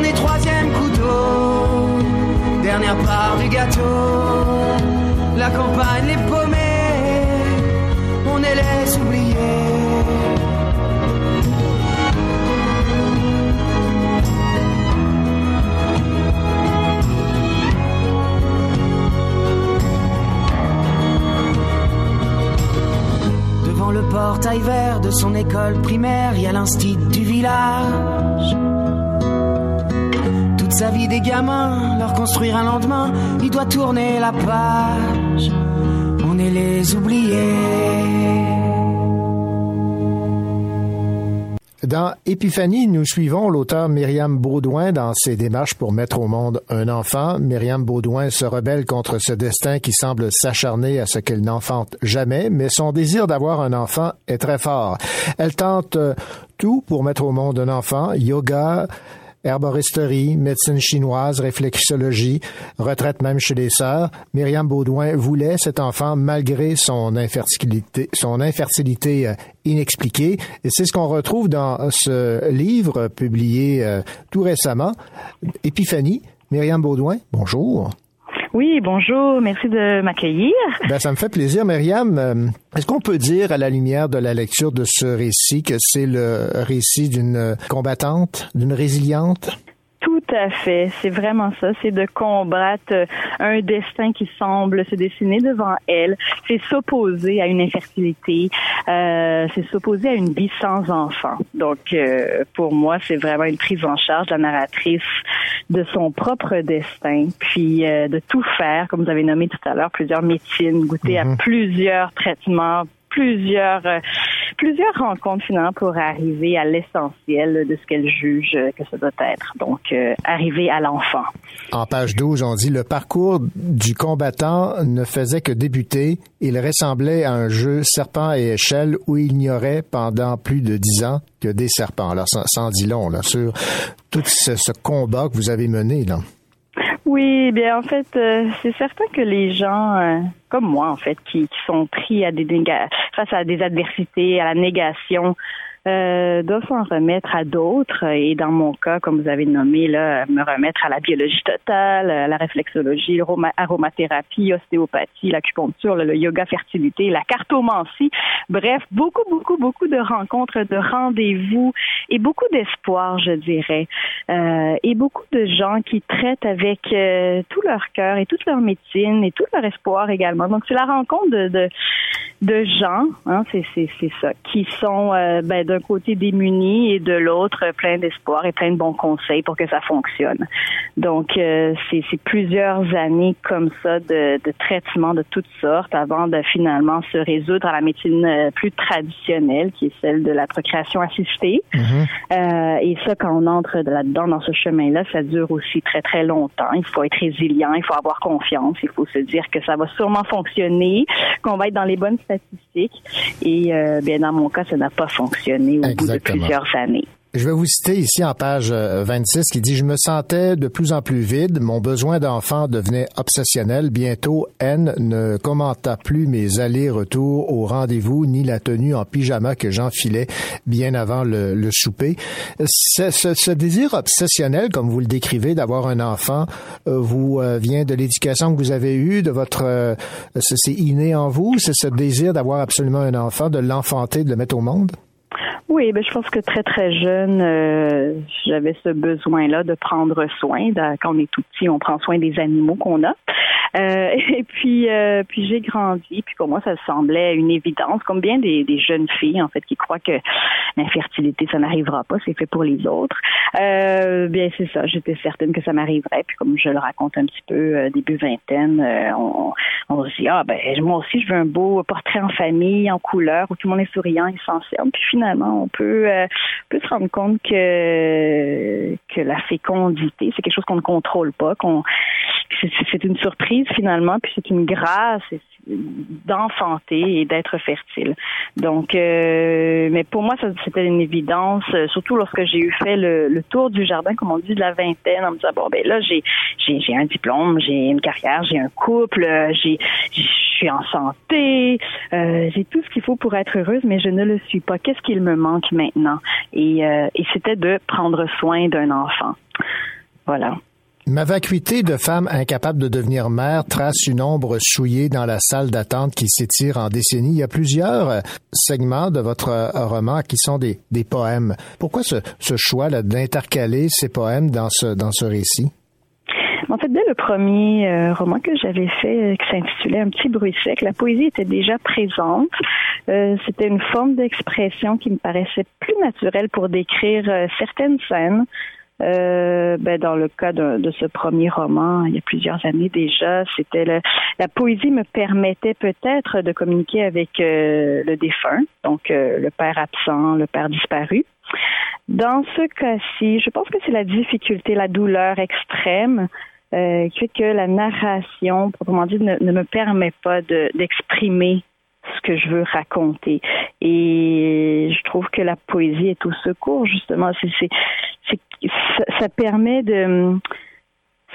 On est troisième couteau, dernière part du gâteau. La campagne les paumés, on les oubliés. Devant le portail vert de son école primaire, il y a l'instit du village. Sa vie des gamins, leur construire un lendemain, il doit tourner la page. On est les oubliés. Dans Épiphanie, nous suivons l'auteur Myriam Baudouin dans ses démarches pour mettre au monde un enfant. Myriam Baudouin se rebelle contre ce destin qui semble s'acharner à ce qu'elle n'enfante jamais, mais son désir d'avoir un enfant est très fort. Elle tente euh, tout pour mettre au monde un enfant, yoga, herboristerie, médecine chinoise, réflexologie, retraite même chez les sœurs. Myriam Baudouin voulait cet enfant malgré son infertilité, son infertilité euh, inexpliquée. Et c'est ce qu'on retrouve dans ce livre publié euh, tout récemment, Épiphanie. Myriam Baudouin, bonjour. Oui, bonjour, merci de m'accueillir. Ben, ça me fait plaisir, Myriam. Euh, Est-ce qu'on peut dire, à la lumière de la lecture de ce récit, que c'est le récit d'une combattante, d'une résiliente? Tout à fait, c'est vraiment ça, c'est de combattre euh, un destin qui semble se dessiner devant elle, c'est s'opposer à une infertilité, euh, c'est s'opposer à une vie sans enfant. Donc euh, pour moi, c'est vraiment une prise en charge de la narratrice de son propre destin, puis euh, de tout faire, comme vous avez nommé tout à l'heure, plusieurs médecines, goûter à plusieurs traitements, plusieurs euh, plusieurs rencontres finalement pour arriver à l'essentiel de ce qu'elle juge que ça doit être. Donc euh, arriver à l'enfant. En page 12, on dit le parcours du combattant ne faisait que débuter. Il ressemblait à un jeu serpent et échelle où il n'y aurait pendant plus de dix ans que des serpents. Alors, ça en dit long là, sur tout ce, ce combat que vous avez mené. Là. Oui, bien en fait, euh, c'est certain que les gens euh, comme moi en fait qui, qui sont pris à des face à des adversités, à la négation, euh, doivent s'en remettre à d'autres. Et dans mon cas, comme vous avez nommé, là, me remettre à la biologie totale, à la réflexologie, l'aroma- aromathérapie, ostéopathie, l'acupuncture, le, yoga fertilité, la cartomancie. Bref, beaucoup, beaucoup, beaucoup de rencontres, de rendez-vous et beaucoup d'espoir, je dirais. Euh, et beaucoup de gens qui traitent avec euh, tout leur cœur et toute leur médecine et tout leur espoir également. Donc, c'est la rencontre de, de gens, hein, c'est ça, qui sont euh, ben, d'un côté démunis et de l'autre euh, plein d'espoir et plein de bons conseils pour que ça fonctionne. Donc euh, c'est plusieurs années comme ça de, de traitement de toutes sortes avant de finalement se résoudre à la médecine euh, plus traditionnelle qui est celle de la procréation assistée. Euh, et ça, quand on entre là-dedans, dans ce chemin-là, ça dure aussi très, très longtemps. Il faut être résilient, il faut avoir confiance, il faut se dire que ça va sûrement fonctionner, qu'on va être dans les bonnes statistiques. Et euh, bien, dans mon cas, ça n'a pas fonctionné au bout de Exactement. plusieurs années. Je vais vous citer ici en page euh, 26 qui dit Je me sentais de plus en plus vide, mon besoin d'enfant devenait obsessionnel. Bientôt, N ne commenta plus mes allers-retours au rendez-vous ni la tenue en pyjama que j'enfilais bien avant le, le souper. Ce, ce- ce désir obsessionnel, comme vous le décrivez, d'avoir un enfant, euh, vous euh, vient de l'éducation que vous avez eue, de votre, euh, c'est inné en vous, c'est ce désir d'avoir absolument un enfant, de l'enfanter, de le mettre au monde. Oui, ben je pense que très très jeune, euh, j'avais ce besoin-là de prendre soin. Quand on est tout petit, on prend soin des animaux qu'on a. Euh, et puis, euh, puis j'ai grandi. Puis pour moi, ça semblait une évidence, comme bien des, jeunes filles en fait qui croient que l'infertilité ça n'arrivera pas, c'est fait pour les autres. Bien c'est ça. J'étais certaine que ça m'arriverait. Puis comme je le raconte un petit peu début vingtaine, on, se dit ah ben moi aussi je veux un beau portrait en famille en couleur où tout le monde est souriant et s'enferme. Puis finalement on peut euh, on peut se rendre compte que que la fécondité c'est quelque chose qu'on ne contrôle pas, qu'on c'est- une surprise finalement, puis c'est une grâce d'enfanter et d'être fertile. Donc, euh, mais pour moi, c'était une évidence, euh, surtout lorsque j'ai eu fait le, le tour du jardin, comme on dit, de la vingtaine, en me disant, bon, ben là, j'ai, j'ai, j'ai un diplôme, j'ai une carrière, j'ai un couple, euh, j'ai, je suis en santé, euh, j'ai tout ce qu'il faut pour être heureuse, mais je ne le suis pas. Qu'est-ce qu'il me manque maintenant? Et, euh, et c'était de prendre soin d'un enfant. Voilà. Ma vacuité de femme incapable de devenir mère trace une ombre souillée dans la salle d'attente qui s'étire en décennies. Il y a plusieurs euh, segments de votre euh, roman qui sont des, poèmes. Pourquoi ce, ce choix d'intercaler ces poèmes dans ce, récit? En fait, dès le premier euh, roman que j'avais fait, qui s'intitulait Un petit bruit sec, la poésie était déjà présente. C'était une forme d'expression qui me paraissait plus naturelle pour décrire certaines scènes. Euh, ben, dans le cas de, ce premier roman, il y a plusieurs années déjà, c'était le, la poésie me permettait peut-être de communiquer avec euh, le défunt, donc euh, le père absent, le père disparu. Dans ce cas-ci, je pense que c'est la difficulté, la douleur extrême euh, fait que la narration, proprement dit, ne, me permet pas de- d'exprimer ce que je veux raconter. Et je trouve que la poésie est au secours, justement. C'est, ça, ça permet de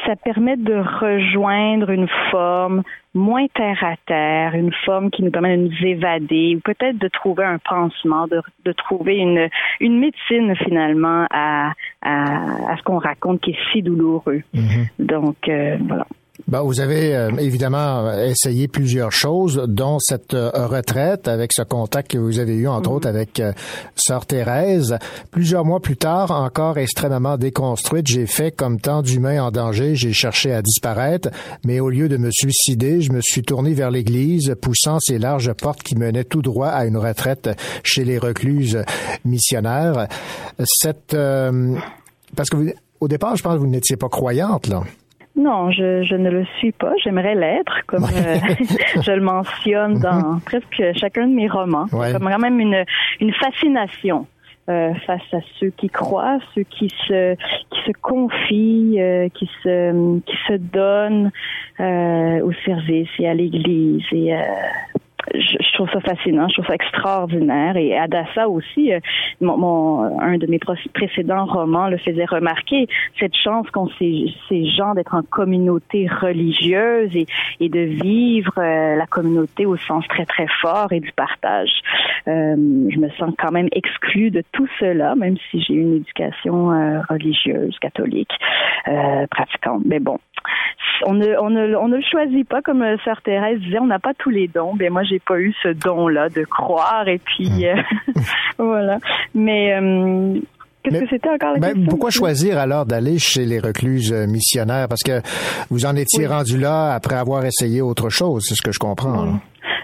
ça permet de rejoindre une forme moins terre à terre, une forme qui nous permet de nous évader, ou peut-être de trouver un pansement, de, de trouver une, une médecine finalement à, à, à ce qu'on raconte qui est si douloureux. Donc euh, voilà. Ben, vous avez euh, évidemment essayé plusieurs choses, dont cette euh, retraite avec ce contact que vous avez eu, entre autres, avec euh, Sœur Thérèse. Plusieurs mois plus tard, encore extrêmement déconstruite, j'ai fait comme tant d'humains en danger, j'ai cherché à disparaître, mais au lieu de me suicider, je me suis tourné vers l'Église, poussant ces larges portes qui menaient tout droit à une retraite chez les recluses missionnaires. Cette... euh, parce que vous, au départ, je pense que vous n'étiez pas croyante, là. Non, je, je ne le suis pas. J'aimerais l'être, comme euh, je le mentionne dans presque chacun de mes romans. Ouais. Comme quand même une, une fascination euh, face à ceux qui croient, ceux qui se qui se confient, euh, qui se qui se donnent euh, au service et à l'Église et euh, je, je trouve ça fascinant, je trouve ça extraordinaire. Et Adassa aussi, euh, mon, mon- un de mes précédents romans le faisait remarquer, cette chance qu'ont ces, ces gens d'être en communauté religieuse et, et de vivre euh, la communauté au sens très très fort et du partage. Euh, je me sens quand même exclue de tout cela, même si j'ai une éducation euh, religieuse, catholique, euh, pratiquante. Mais bon, on ne, on ne, on ne le choisit pas, comme euh, Sœur Thérèse disait, on n'a pas tous les dons. Ben moi, j'ai pas eu ce don-là de croire et puis euh, voilà. Mais euh, qu'est-ce que c'était encore la Ben, question? pourquoi choisir alors d'aller chez les recluses missionnaires? Parce que vous en étiez Oui. rendu là après avoir essayé autre chose, c'est ce que je comprends.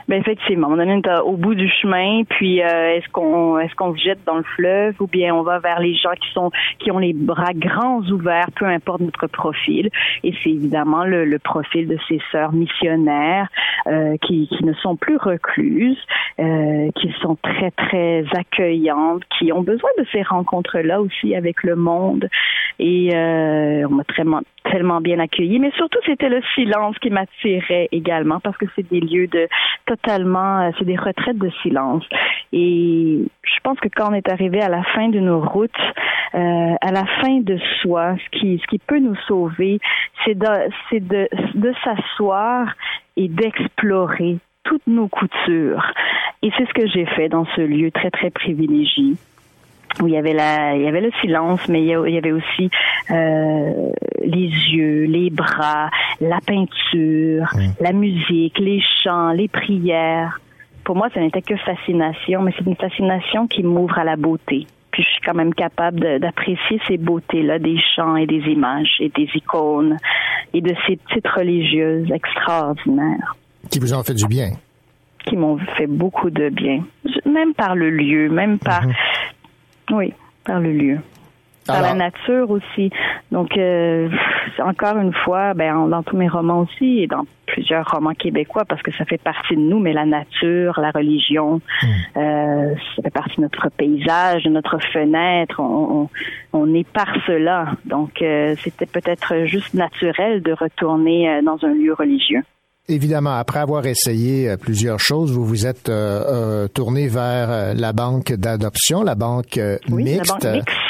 Ben effectivement, on est au bout du chemin, puis euh, est-ce qu'on est-ce qu'on se jette dans le fleuve ou bien on va vers les gens qui sont qui ont les bras grands ouverts, peu importe notre profil. Et c'est évidemment le, le, profil de ces sœurs missionnaires euh, qui, qui ne sont plus recluses, euh, qui sont très très accueillantes, qui ont besoin de ces rencontres-là aussi avec le monde. Et euh, on m'a tellement tellement bien accueilli, mais surtout c'était le silence qui m'attirait également parce que c'est des lieux de totalement, euh, c'est des retraites de silence. Et je pense que quand on est arrivé à la fin de nos routes, euh, à la fin de soi, ce qui, ce qui peut nous sauver, c'est de, c'est de, de s'asseoir et d'explorer toutes nos coutures. Et c'est ce que j'ai fait dans ce lieu très, très privilégié où il y avait la, il y avait le silence, mais il y avait aussi euh, les yeux, les bras, la peinture, la musique, les chants, les prières. Pour moi, ça n'était que fascination, mais c'est une fascination qui m'ouvre à la beauté. Puis je suis quand même capable d'apprécier ces beautés-là, des chants et des images et des icônes et de ces petites religieuses extraordinaires. Qui vous ont fait du bien. Qui m'ont fait beaucoup de bien. Même par le lieu, même par, mm-hmm. Oui, par le lieu. Par la nature aussi. Donc, euh, encore une fois, ben, dans tous mes romans aussi et dans plusieurs romans québécois, parce que ça fait partie de nous, mais la nature, la religion, hmm. euh, ça fait partie de notre paysage, de notre fenêtre. On, on, est par cela. Donc, euh, c'était peut-être juste naturel de retourner dans un lieu religieux. Évidemment, après avoir essayé euh, plusieurs choses, vous vous êtes euh, euh tourné vers la banque d'adoption, la banque mixte.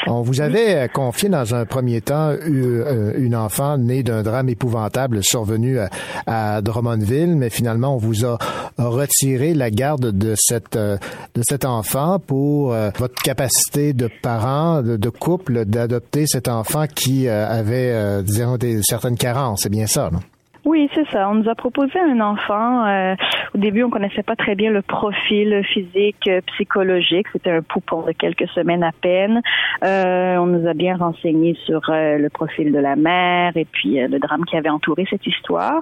On vous avait confié dans un premier temps une enfant née d'un drame épouvantable survenu à, Drummondville, mais finalement on vous a retiré la garde de cette de cet enfant pour votre capacité de parent, de, couple, d'adopter cet enfant qui avait disons des certaines carences. C'est bien ça, non? Oui, c'est ça. On nous a proposé un enfant. Euh, au début, on connaissait pas très bien le profil physique, euh, psychologique. C'était un poupon de quelques semaines à peine. Euh, on nous a bien renseigné sur le profil de la mère et puis le drame qui avait entouré cette histoire.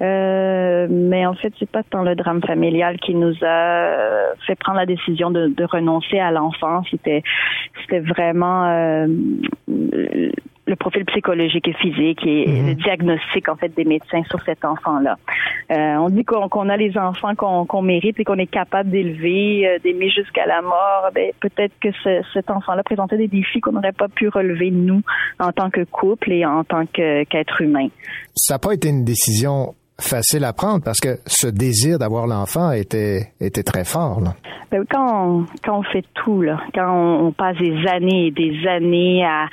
Mais en fait, c'est pas tant le drame familial qui nous a fait prendre la décision de, de renoncer à l'enfant. C'était, c'était vraiment le profil psychologique et physique et mhm. le diagnostic en fait des médecins sur cet enfant-là. Euh, on dit qu'on a les enfants qu'on mérite et qu'on est capable d'élever, euh, d'aimer jusqu'à la mort. Ben, peut-être que ce, cet enfant-là présentait des défis qu'on n'aurait pas pu relever nous en tant que couple et en tant qu'être humain. Ça n'a pas été une décision facile à prendre parce que ce désir d'avoir l'enfant était était très fort. Là. Ben, quand on, quand on fait tout là, quand on, on passe des années et des années à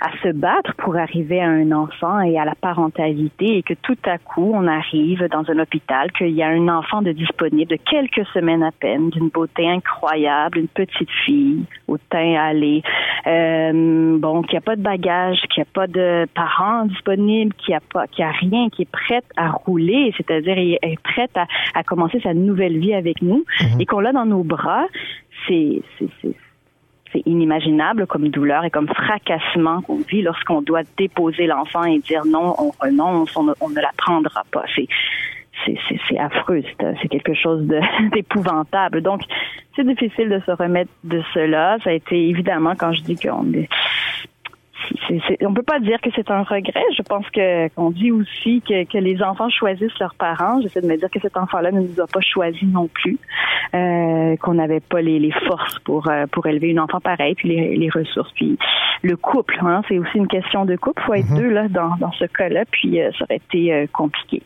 à se battre pour arriver à un enfant et à la parentalité et que tout à coup on arrive dans un hôpital qu'il y a un enfant de disponible de quelques semaines à peine d'une beauté incroyable une petite fille au teint allé euh, bon qui a pas de bagage qui a pas de parents disponibles qui a pas qui a rien qui est prête à rouler c'est-à-dire est prête à, à commencer sa nouvelle vie avec nous mhm. et qu'on l'a dans nos bras c'est c'est inimaginable comme douleur et comme fracassement qu'on vit lorsqu'on doit déposer l'enfant et dire non, on renonce, on ne, la prendra pas. C'est c'est affreux, c'est quelque chose d'épouvantable. Donc, c'est difficile de se remettre de cela. Ça a été évidemment quand je dis qu'on est on peut pas dire que c'est un regret. Je pense que qu'on dit aussi que, que les enfants choisissent leurs parents. J'essaie de me dire que cet enfant-là ne nous a pas choisis non plus, euh, qu'on n'avait pas les, les, forces pour euh, pour élever une enfant pareil, puis les, les ressources, puis le couple. Hein, c'est aussi une question de couple. Faut être mhm. deux là dans, dans ce cas-là, puis euh, ça aurait été euh, compliqué.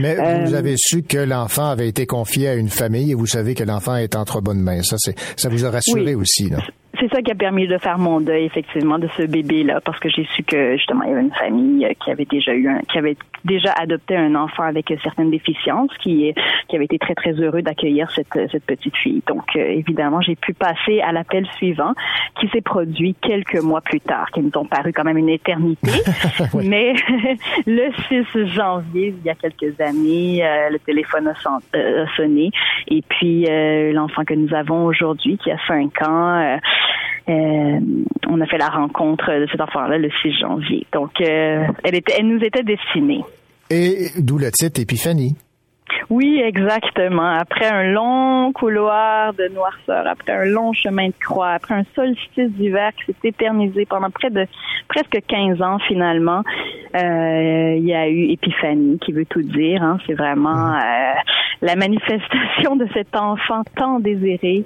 Mais vous avez su que l'enfant avait été confié à une famille et vous savez que l'enfant est entre bonnes mains. Ça, c'est ça vous a rassuré aussi là c'est ça qui a permis de faire mon deuil effectivement de ce bébé là parce que j'ai su que justement il y avait une famille euh, qui avait déjà eu un, qui avait déjà adopté un enfant avec certaines déficiences qui qui avait été très très heureux d'accueillir cette cette petite fille. Donc euh, évidemment, j'ai pu passer à l'appel suivant qui s'est produit quelques mois plus tard qui nous ont paru quand même une éternité. Mais le 6 janvier, il y a quelques années, euh, le téléphone a, sonné et puis l'enfant que nous avons aujourd'hui qui a 5 ans euh, on a fait la rencontre de cet enfant-là le 6 janvier. Donc, euh, elle, était, elle nous était destinée. Et d'où le titre Épiphanie? Oui, exactement. Après un long couloir de noirceur, après un long chemin de croix, après un solstice d'hiver qui s'est éternisé pendant près de presque 15 ans finalement, euh, il y a eu Épiphanie qui veut tout dire. Hein. C'est vraiment euh, la manifestation de cet enfant tant désiré,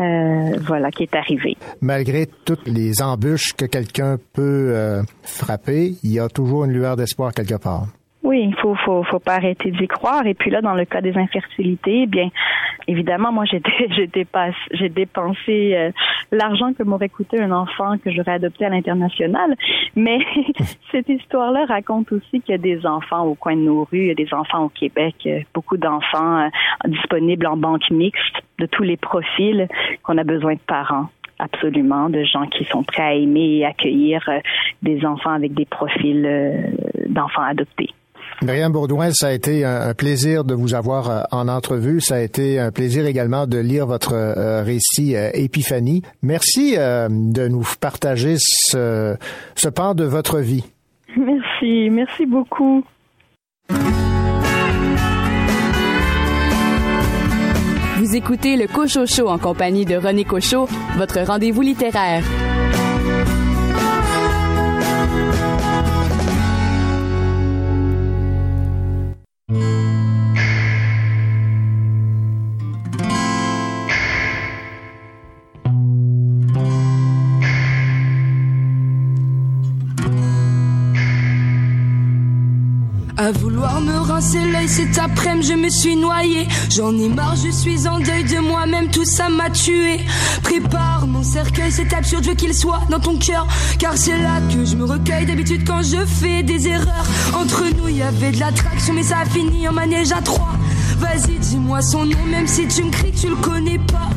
euh, voilà, qui est arrivé. Malgré toutes les embûches que quelqu'un peut euh, frapper, il y a toujours une lueur d'espoir quelque part. Oui, il faut, faut, faut pas arrêter d'y croire. Et puis là, dans le cas des infertilités, bien, évidemment, moi, j'ai j'ai dépensé euh, l'argent que m'aurait coûté un enfant que j'aurais adopté à l'international. Mais cette histoire-là raconte aussi qu'il y a des enfants au coin de nos rues, il y a des enfants au Québec, euh, beaucoup d'enfants euh, disponibles en banque mixte de tous les profils qu'on a besoin de parents. Absolument, de gens qui sont prêts à aimer et accueillir des enfants avec des profils d'enfants adoptés. Myriam Bourdouin, ça a été un plaisir de vous avoir euh, en entrevue. Ça a été un plaisir également de lire votre euh, récit euh, Épiphanie. Merci de nous partager ce, ce pan de votre vie. Merci, merci beaucoup. Vous écoutez le Cochocho en compagnie de René Cochot, votre rendez-vous littéraire. Música À vouloir me rincer l'œil cet après-midi, je me suis noyé. J'en ai marre, je suis en deuil de moi-même, tout ça m'a tué. Prépare mon cercueil, c'est absurde, je veux qu'il soit dans ton cœur. Car c'est là que je me recueille d'habitude quand je fais des erreurs. Entre nous, il y avait de l'attraction, mais ça a fini en manège à trois. Vas-y, dis-moi son nom, même si tu me cries que tu le connais pas.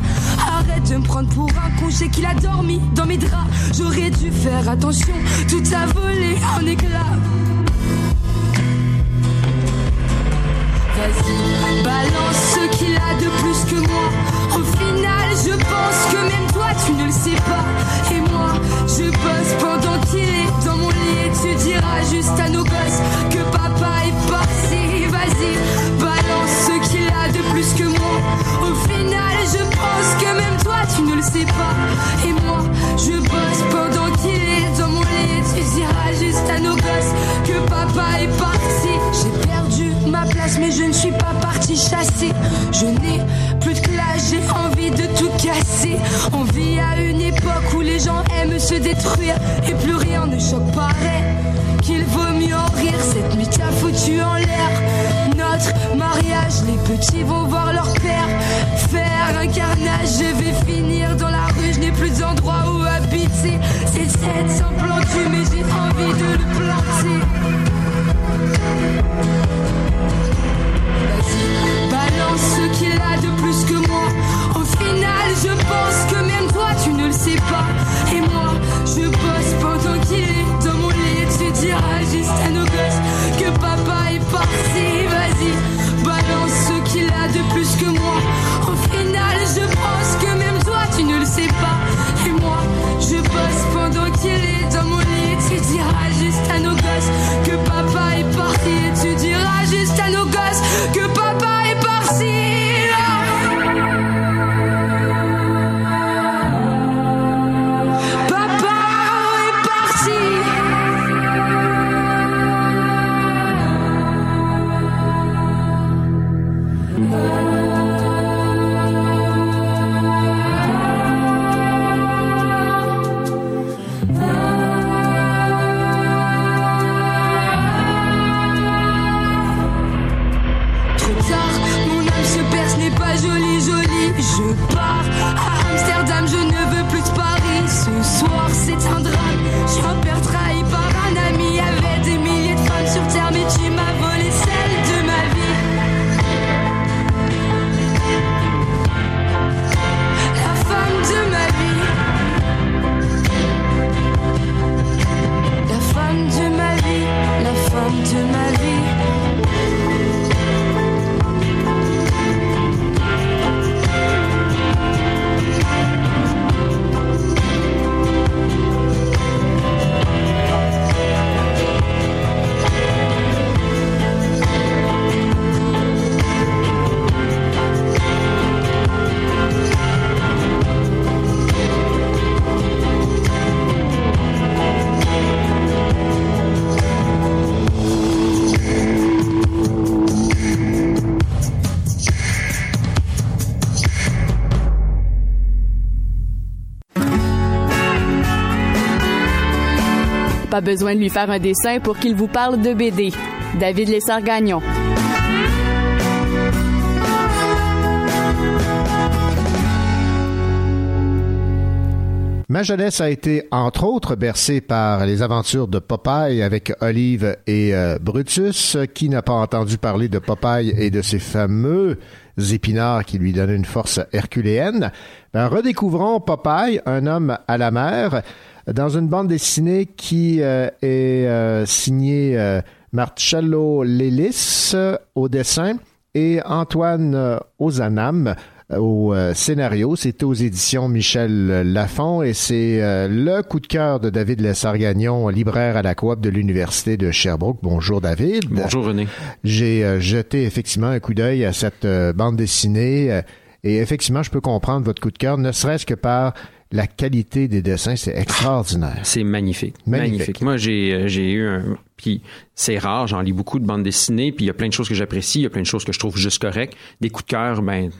Arrête de me prendre pour un con, qu'il a dormi dans mes draps. J'aurais dû faire attention, tout a volé en éclats. Vas-y, balance ce qu'il a de plus que moi. Au final, je pense que même toi, tu ne le sais pas. Et moi, je bosse pendant qu'il est dans mon lit. Et tu diras juste à nos gosses que papa est parti. Vas-y, balance ce qu'il a de plus que moi. Au final, je pense que même toi, tu ne le sais pas. Et moi, je bosse mais je ne suis pas parti chasser. Je n'ai plus de classe, j'ai envie de tout casser. On vit à une époque où les gens aiment se détruire et plus rien ne choque pareil. Qu'il vaut mieux en rire, cette nuit t'a foutu en l'air. Notre mariage, les petits vont voir leur père faire un carnage. Je vais finir dans la rue, je n'ai plus d'endroit où habiter. C'est cette encul, mais j'ai envie de le planter. Sais pas. Et moi, besoin de lui faire un dessin pour qu'il vous parle de BD. David Lessard-Gagnon. Ma jeunesse a été, entre autres, bercée par les aventures de Popeye avec Olive et euh, Brutus. Qui n'a pas entendu parler de Popeye et de ses fameux épinards qui lui donnaient une force herculéenne? Ben, redécouvrons Popeye, un homme à la mer, dans une bande dessinée qui euh, est euh, signée euh, Marcello Lelis euh, au dessin et Antoine euh, Ozanam au euh, scénario. C'est aux éditions Michel Lafon et c'est euh, le coup de cœur de David Lessard-Gagnon, libraire à la coop de l'Université de Sherbrooke. Bonjour David. Bonjour René. J'ai euh, jeté effectivement un coup d'œil à cette euh, bande dessinée euh, et effectivement, je peux comprendre votre coup de cœur, ne serait-ce que par la qualité des dessins, c'est extraordinaire. C'est magnifique. Magnifique. magnifique. Moi, j'ai euh, j'ai eu un. Puis c'est rare, j'en lis beaucoup de bandes dessinées, puis il y a plein de choses que j'apprécie, il y a plein de choses que je trouve juste correctes. Des coups de cœur, ben.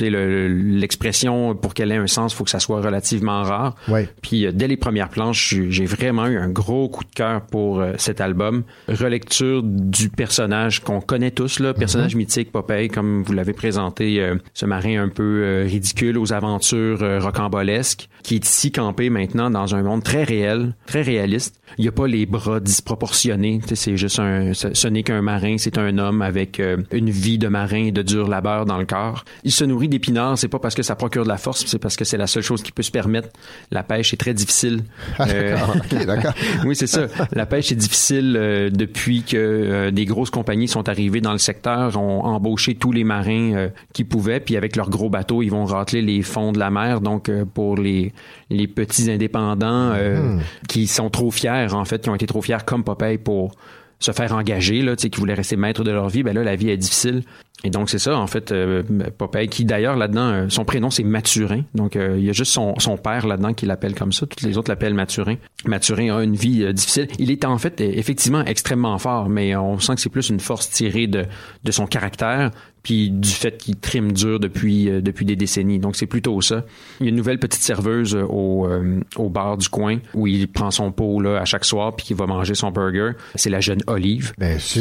Le- L'expression, pour qu'elle ait un sens, faut que ça soit relativement rare. Ouais. Puis euh, dès les premières planches, j'ai- vraiment eu un gros coup de cœur pour euh, cet album. Relecture du personnage qu'on connaît tous, là, personnage mythique, Popeye, comme vous l'avez présenté, euh, ce marin un peu ridicule aux aventures rocambolesques, qui est ici campé maintenant dans un monde très réel, très réaliste. Il n'y a pas les bras disproportionnés. C'est juste un, ce, ce n'est qu'un marin, c'est un homme avec une vie de marin et de dur labeur dans le corps. Il se nourrit d'épinards, c'est pas parce que ça procure de la force, c'est parce que c'est la seule chose qui peut se permettre. La pêche est très difficile. Ah, d'accord. oui, c'est ça. La pêche est difficile euh, depuis que euh, des grosses compagnies sont arrivées dans le secteur, ont embauché tous les marins euh, qui pouvaient, puis avec leurs gros bateaux, ils vont rateler les fonds de la mer. Donc, euh, pour les, les petits indépendants euh, Mhm. qui sont trop fiers, en fait, qui ont été trop fiers comme Popeye pour se faire engager, là, qui voulaient rester maîtres de leur vie, ben là, la vie est difficile. Et donc, c'est ça, en fait, euh, Popeye, qui d'ailleurs, là-dedans, euh, son prénom, c'est Mathurin. Donc, euh, il y a juste son, son père là-dedans qui l'appelle comme ça. Toutes les autres l'appellent Mathurin. Mathurin a une vie euh, difficile. Il est en fait, effectivement, extrêmement fort, mais on sent que c'est plus une force tirée de, de son caractère, puis du fait qu'il trime dur depuis, euh, depuis des décennies. Donc, c'est plutôt ça. Il y a une nouvelle petite serveuse euh, au, euh, au bar du coin où il prend son pot là, à chaque soir, puis qu'il va manger son burger. C'est la jeune Olive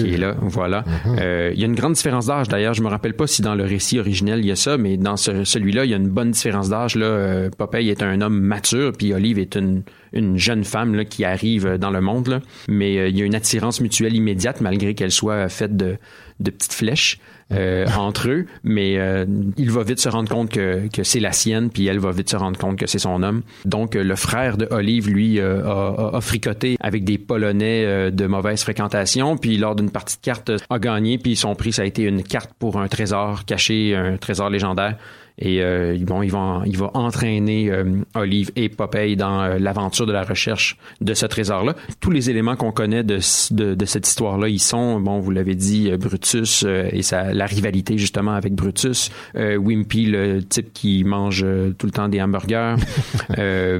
qui est là. Voilà. Euh, il y a une grande différence d'âge, d'ailleurs. Je me rappelle pas si dans le récit originel il y a ça, mais dans ce- celui-là, il y a une bonne différence d'âge. Là, Euh, Popeye est un homme mature, puis Olive est une, une jeune femme là, qui arrive euh, dans le monde. Là. Mais il y a une attirance mutuelle immédiate, malgré qu'elle soit faite de, de petites flèches euh, entre eux. Mais euh, il va vite se rendre compte que, c'est la sienne, puis elle va vite se rendre compte que c'est son homme. Donc euh, le frère de Olive, lui, a, a- fricoté avec des Polonais de mauvaise fréquentation, puis lors d'une partie de cartes, a gagné, puis son prix, ça a été une carte pour un trésor caché, un trésor légendaire. Et euh, bon, il va, il va entraîner euh, Olive et Popeye dans euh, l'aventure de la recherche de ce trésor-là. Tous les éléments qu'on connaît de, de, de cette histoire-là, ils sont, bon, vous l'avez dit, euh, Brutus euh, et sa, la rivalité justement avec Brutus, euh, Wimpy, le type qui mange tout le temps des hamburgers, euh,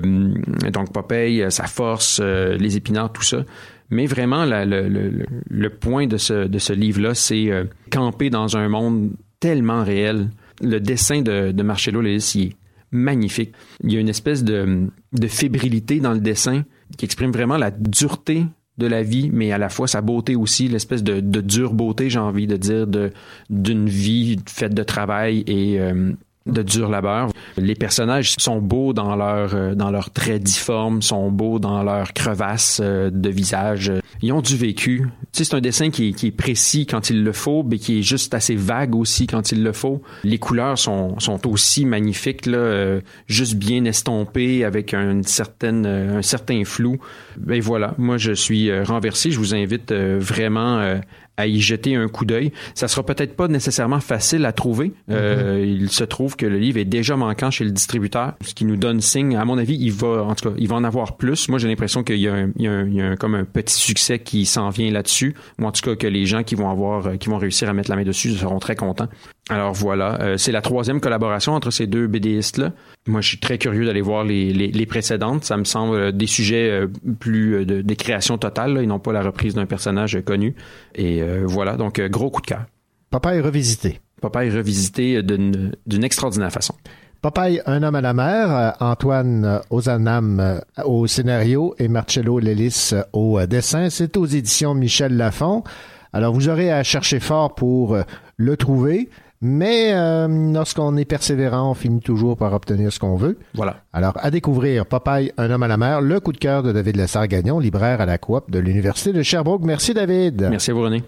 donc Popeye, sa force, euh, les épinards, tout ça. Mais vraiment, la- le, le- le point de ce, de ce livre-là, c'est euh, camper dans un monde tellement réel. Le dessin de, de Marcello Lelis, il est magnifique. Il y a une espèce de, de fébrilité dans le dessin qui exprime vraiment la dureté de la vie, mais à la fois sa beauté aussi, l'espèce de, de dure beauté, j'ai envie de dire, de d'une vie faite de travail et euh, de dur labeur. Les personnages sont beaux dans leur euh, dans leurs traits difformes, sont beaux dans leurs crevasses euh, de visage. Ils ont du vécu. Tu sais, c'est un dessin qui est, qui est précis quand il le faut, mais qui est juste assez vague aussi quand il le faut. Les couleurs sont, sont aussi magnifiques, là, euh, juste bien estompées avec une certaine, un certain flou. Et voilà, moi je suis renversé. Je vous invite vraiment à y jeter un coup d'œil. Ça sera peut-être pas nécessairement facile à trouver. Euh, il se trouve que le livre est déjà manquant chez le distributeur, ce qui nous donne signe. À mon avis, il va, en tout cas, il va en avoir plus. Moi, j'ai l'impression qu'il y a, un, il y a, un- il y a un- comme un petit succès qui s'en vient là-dessus, ou en tout cas que les gens qui vont avoir, euh, qui vont réussir à mettre la main dessus seront très contents. Alors voilà, euh, c'est la troisième collaboration entre ces deux BDistes-là. Moi, je suis très curieux d'aller voir les, les, les précédentes. Ça me semble euh, des sujets euh, plus de, des créations totales, là, et non pas la reprise d'un personnage connu. Et euh, voilà, donc gros coup de cœur. Papa est revisité. Papa est revisité d'une d'une extraordinaire façon. Popeye, un homme à la mer, Antoine Ozanam au scénario et Marcello Lelis au dessin. C'est aux éditions Michel Lafon. Alors, vous aurez à chercher fort pour le trouver, mais euh, lorsqu'on est persévérant, on finit toujours par obtenir ce qu'on veut. Voilà. Alors, à découvrir Popeye, un homme à la mer, le coup de cœur de David Lessard-Gagnon, libraire à la coop de l'Université de Sherbrooke. Merci, David. Merci à vous, René.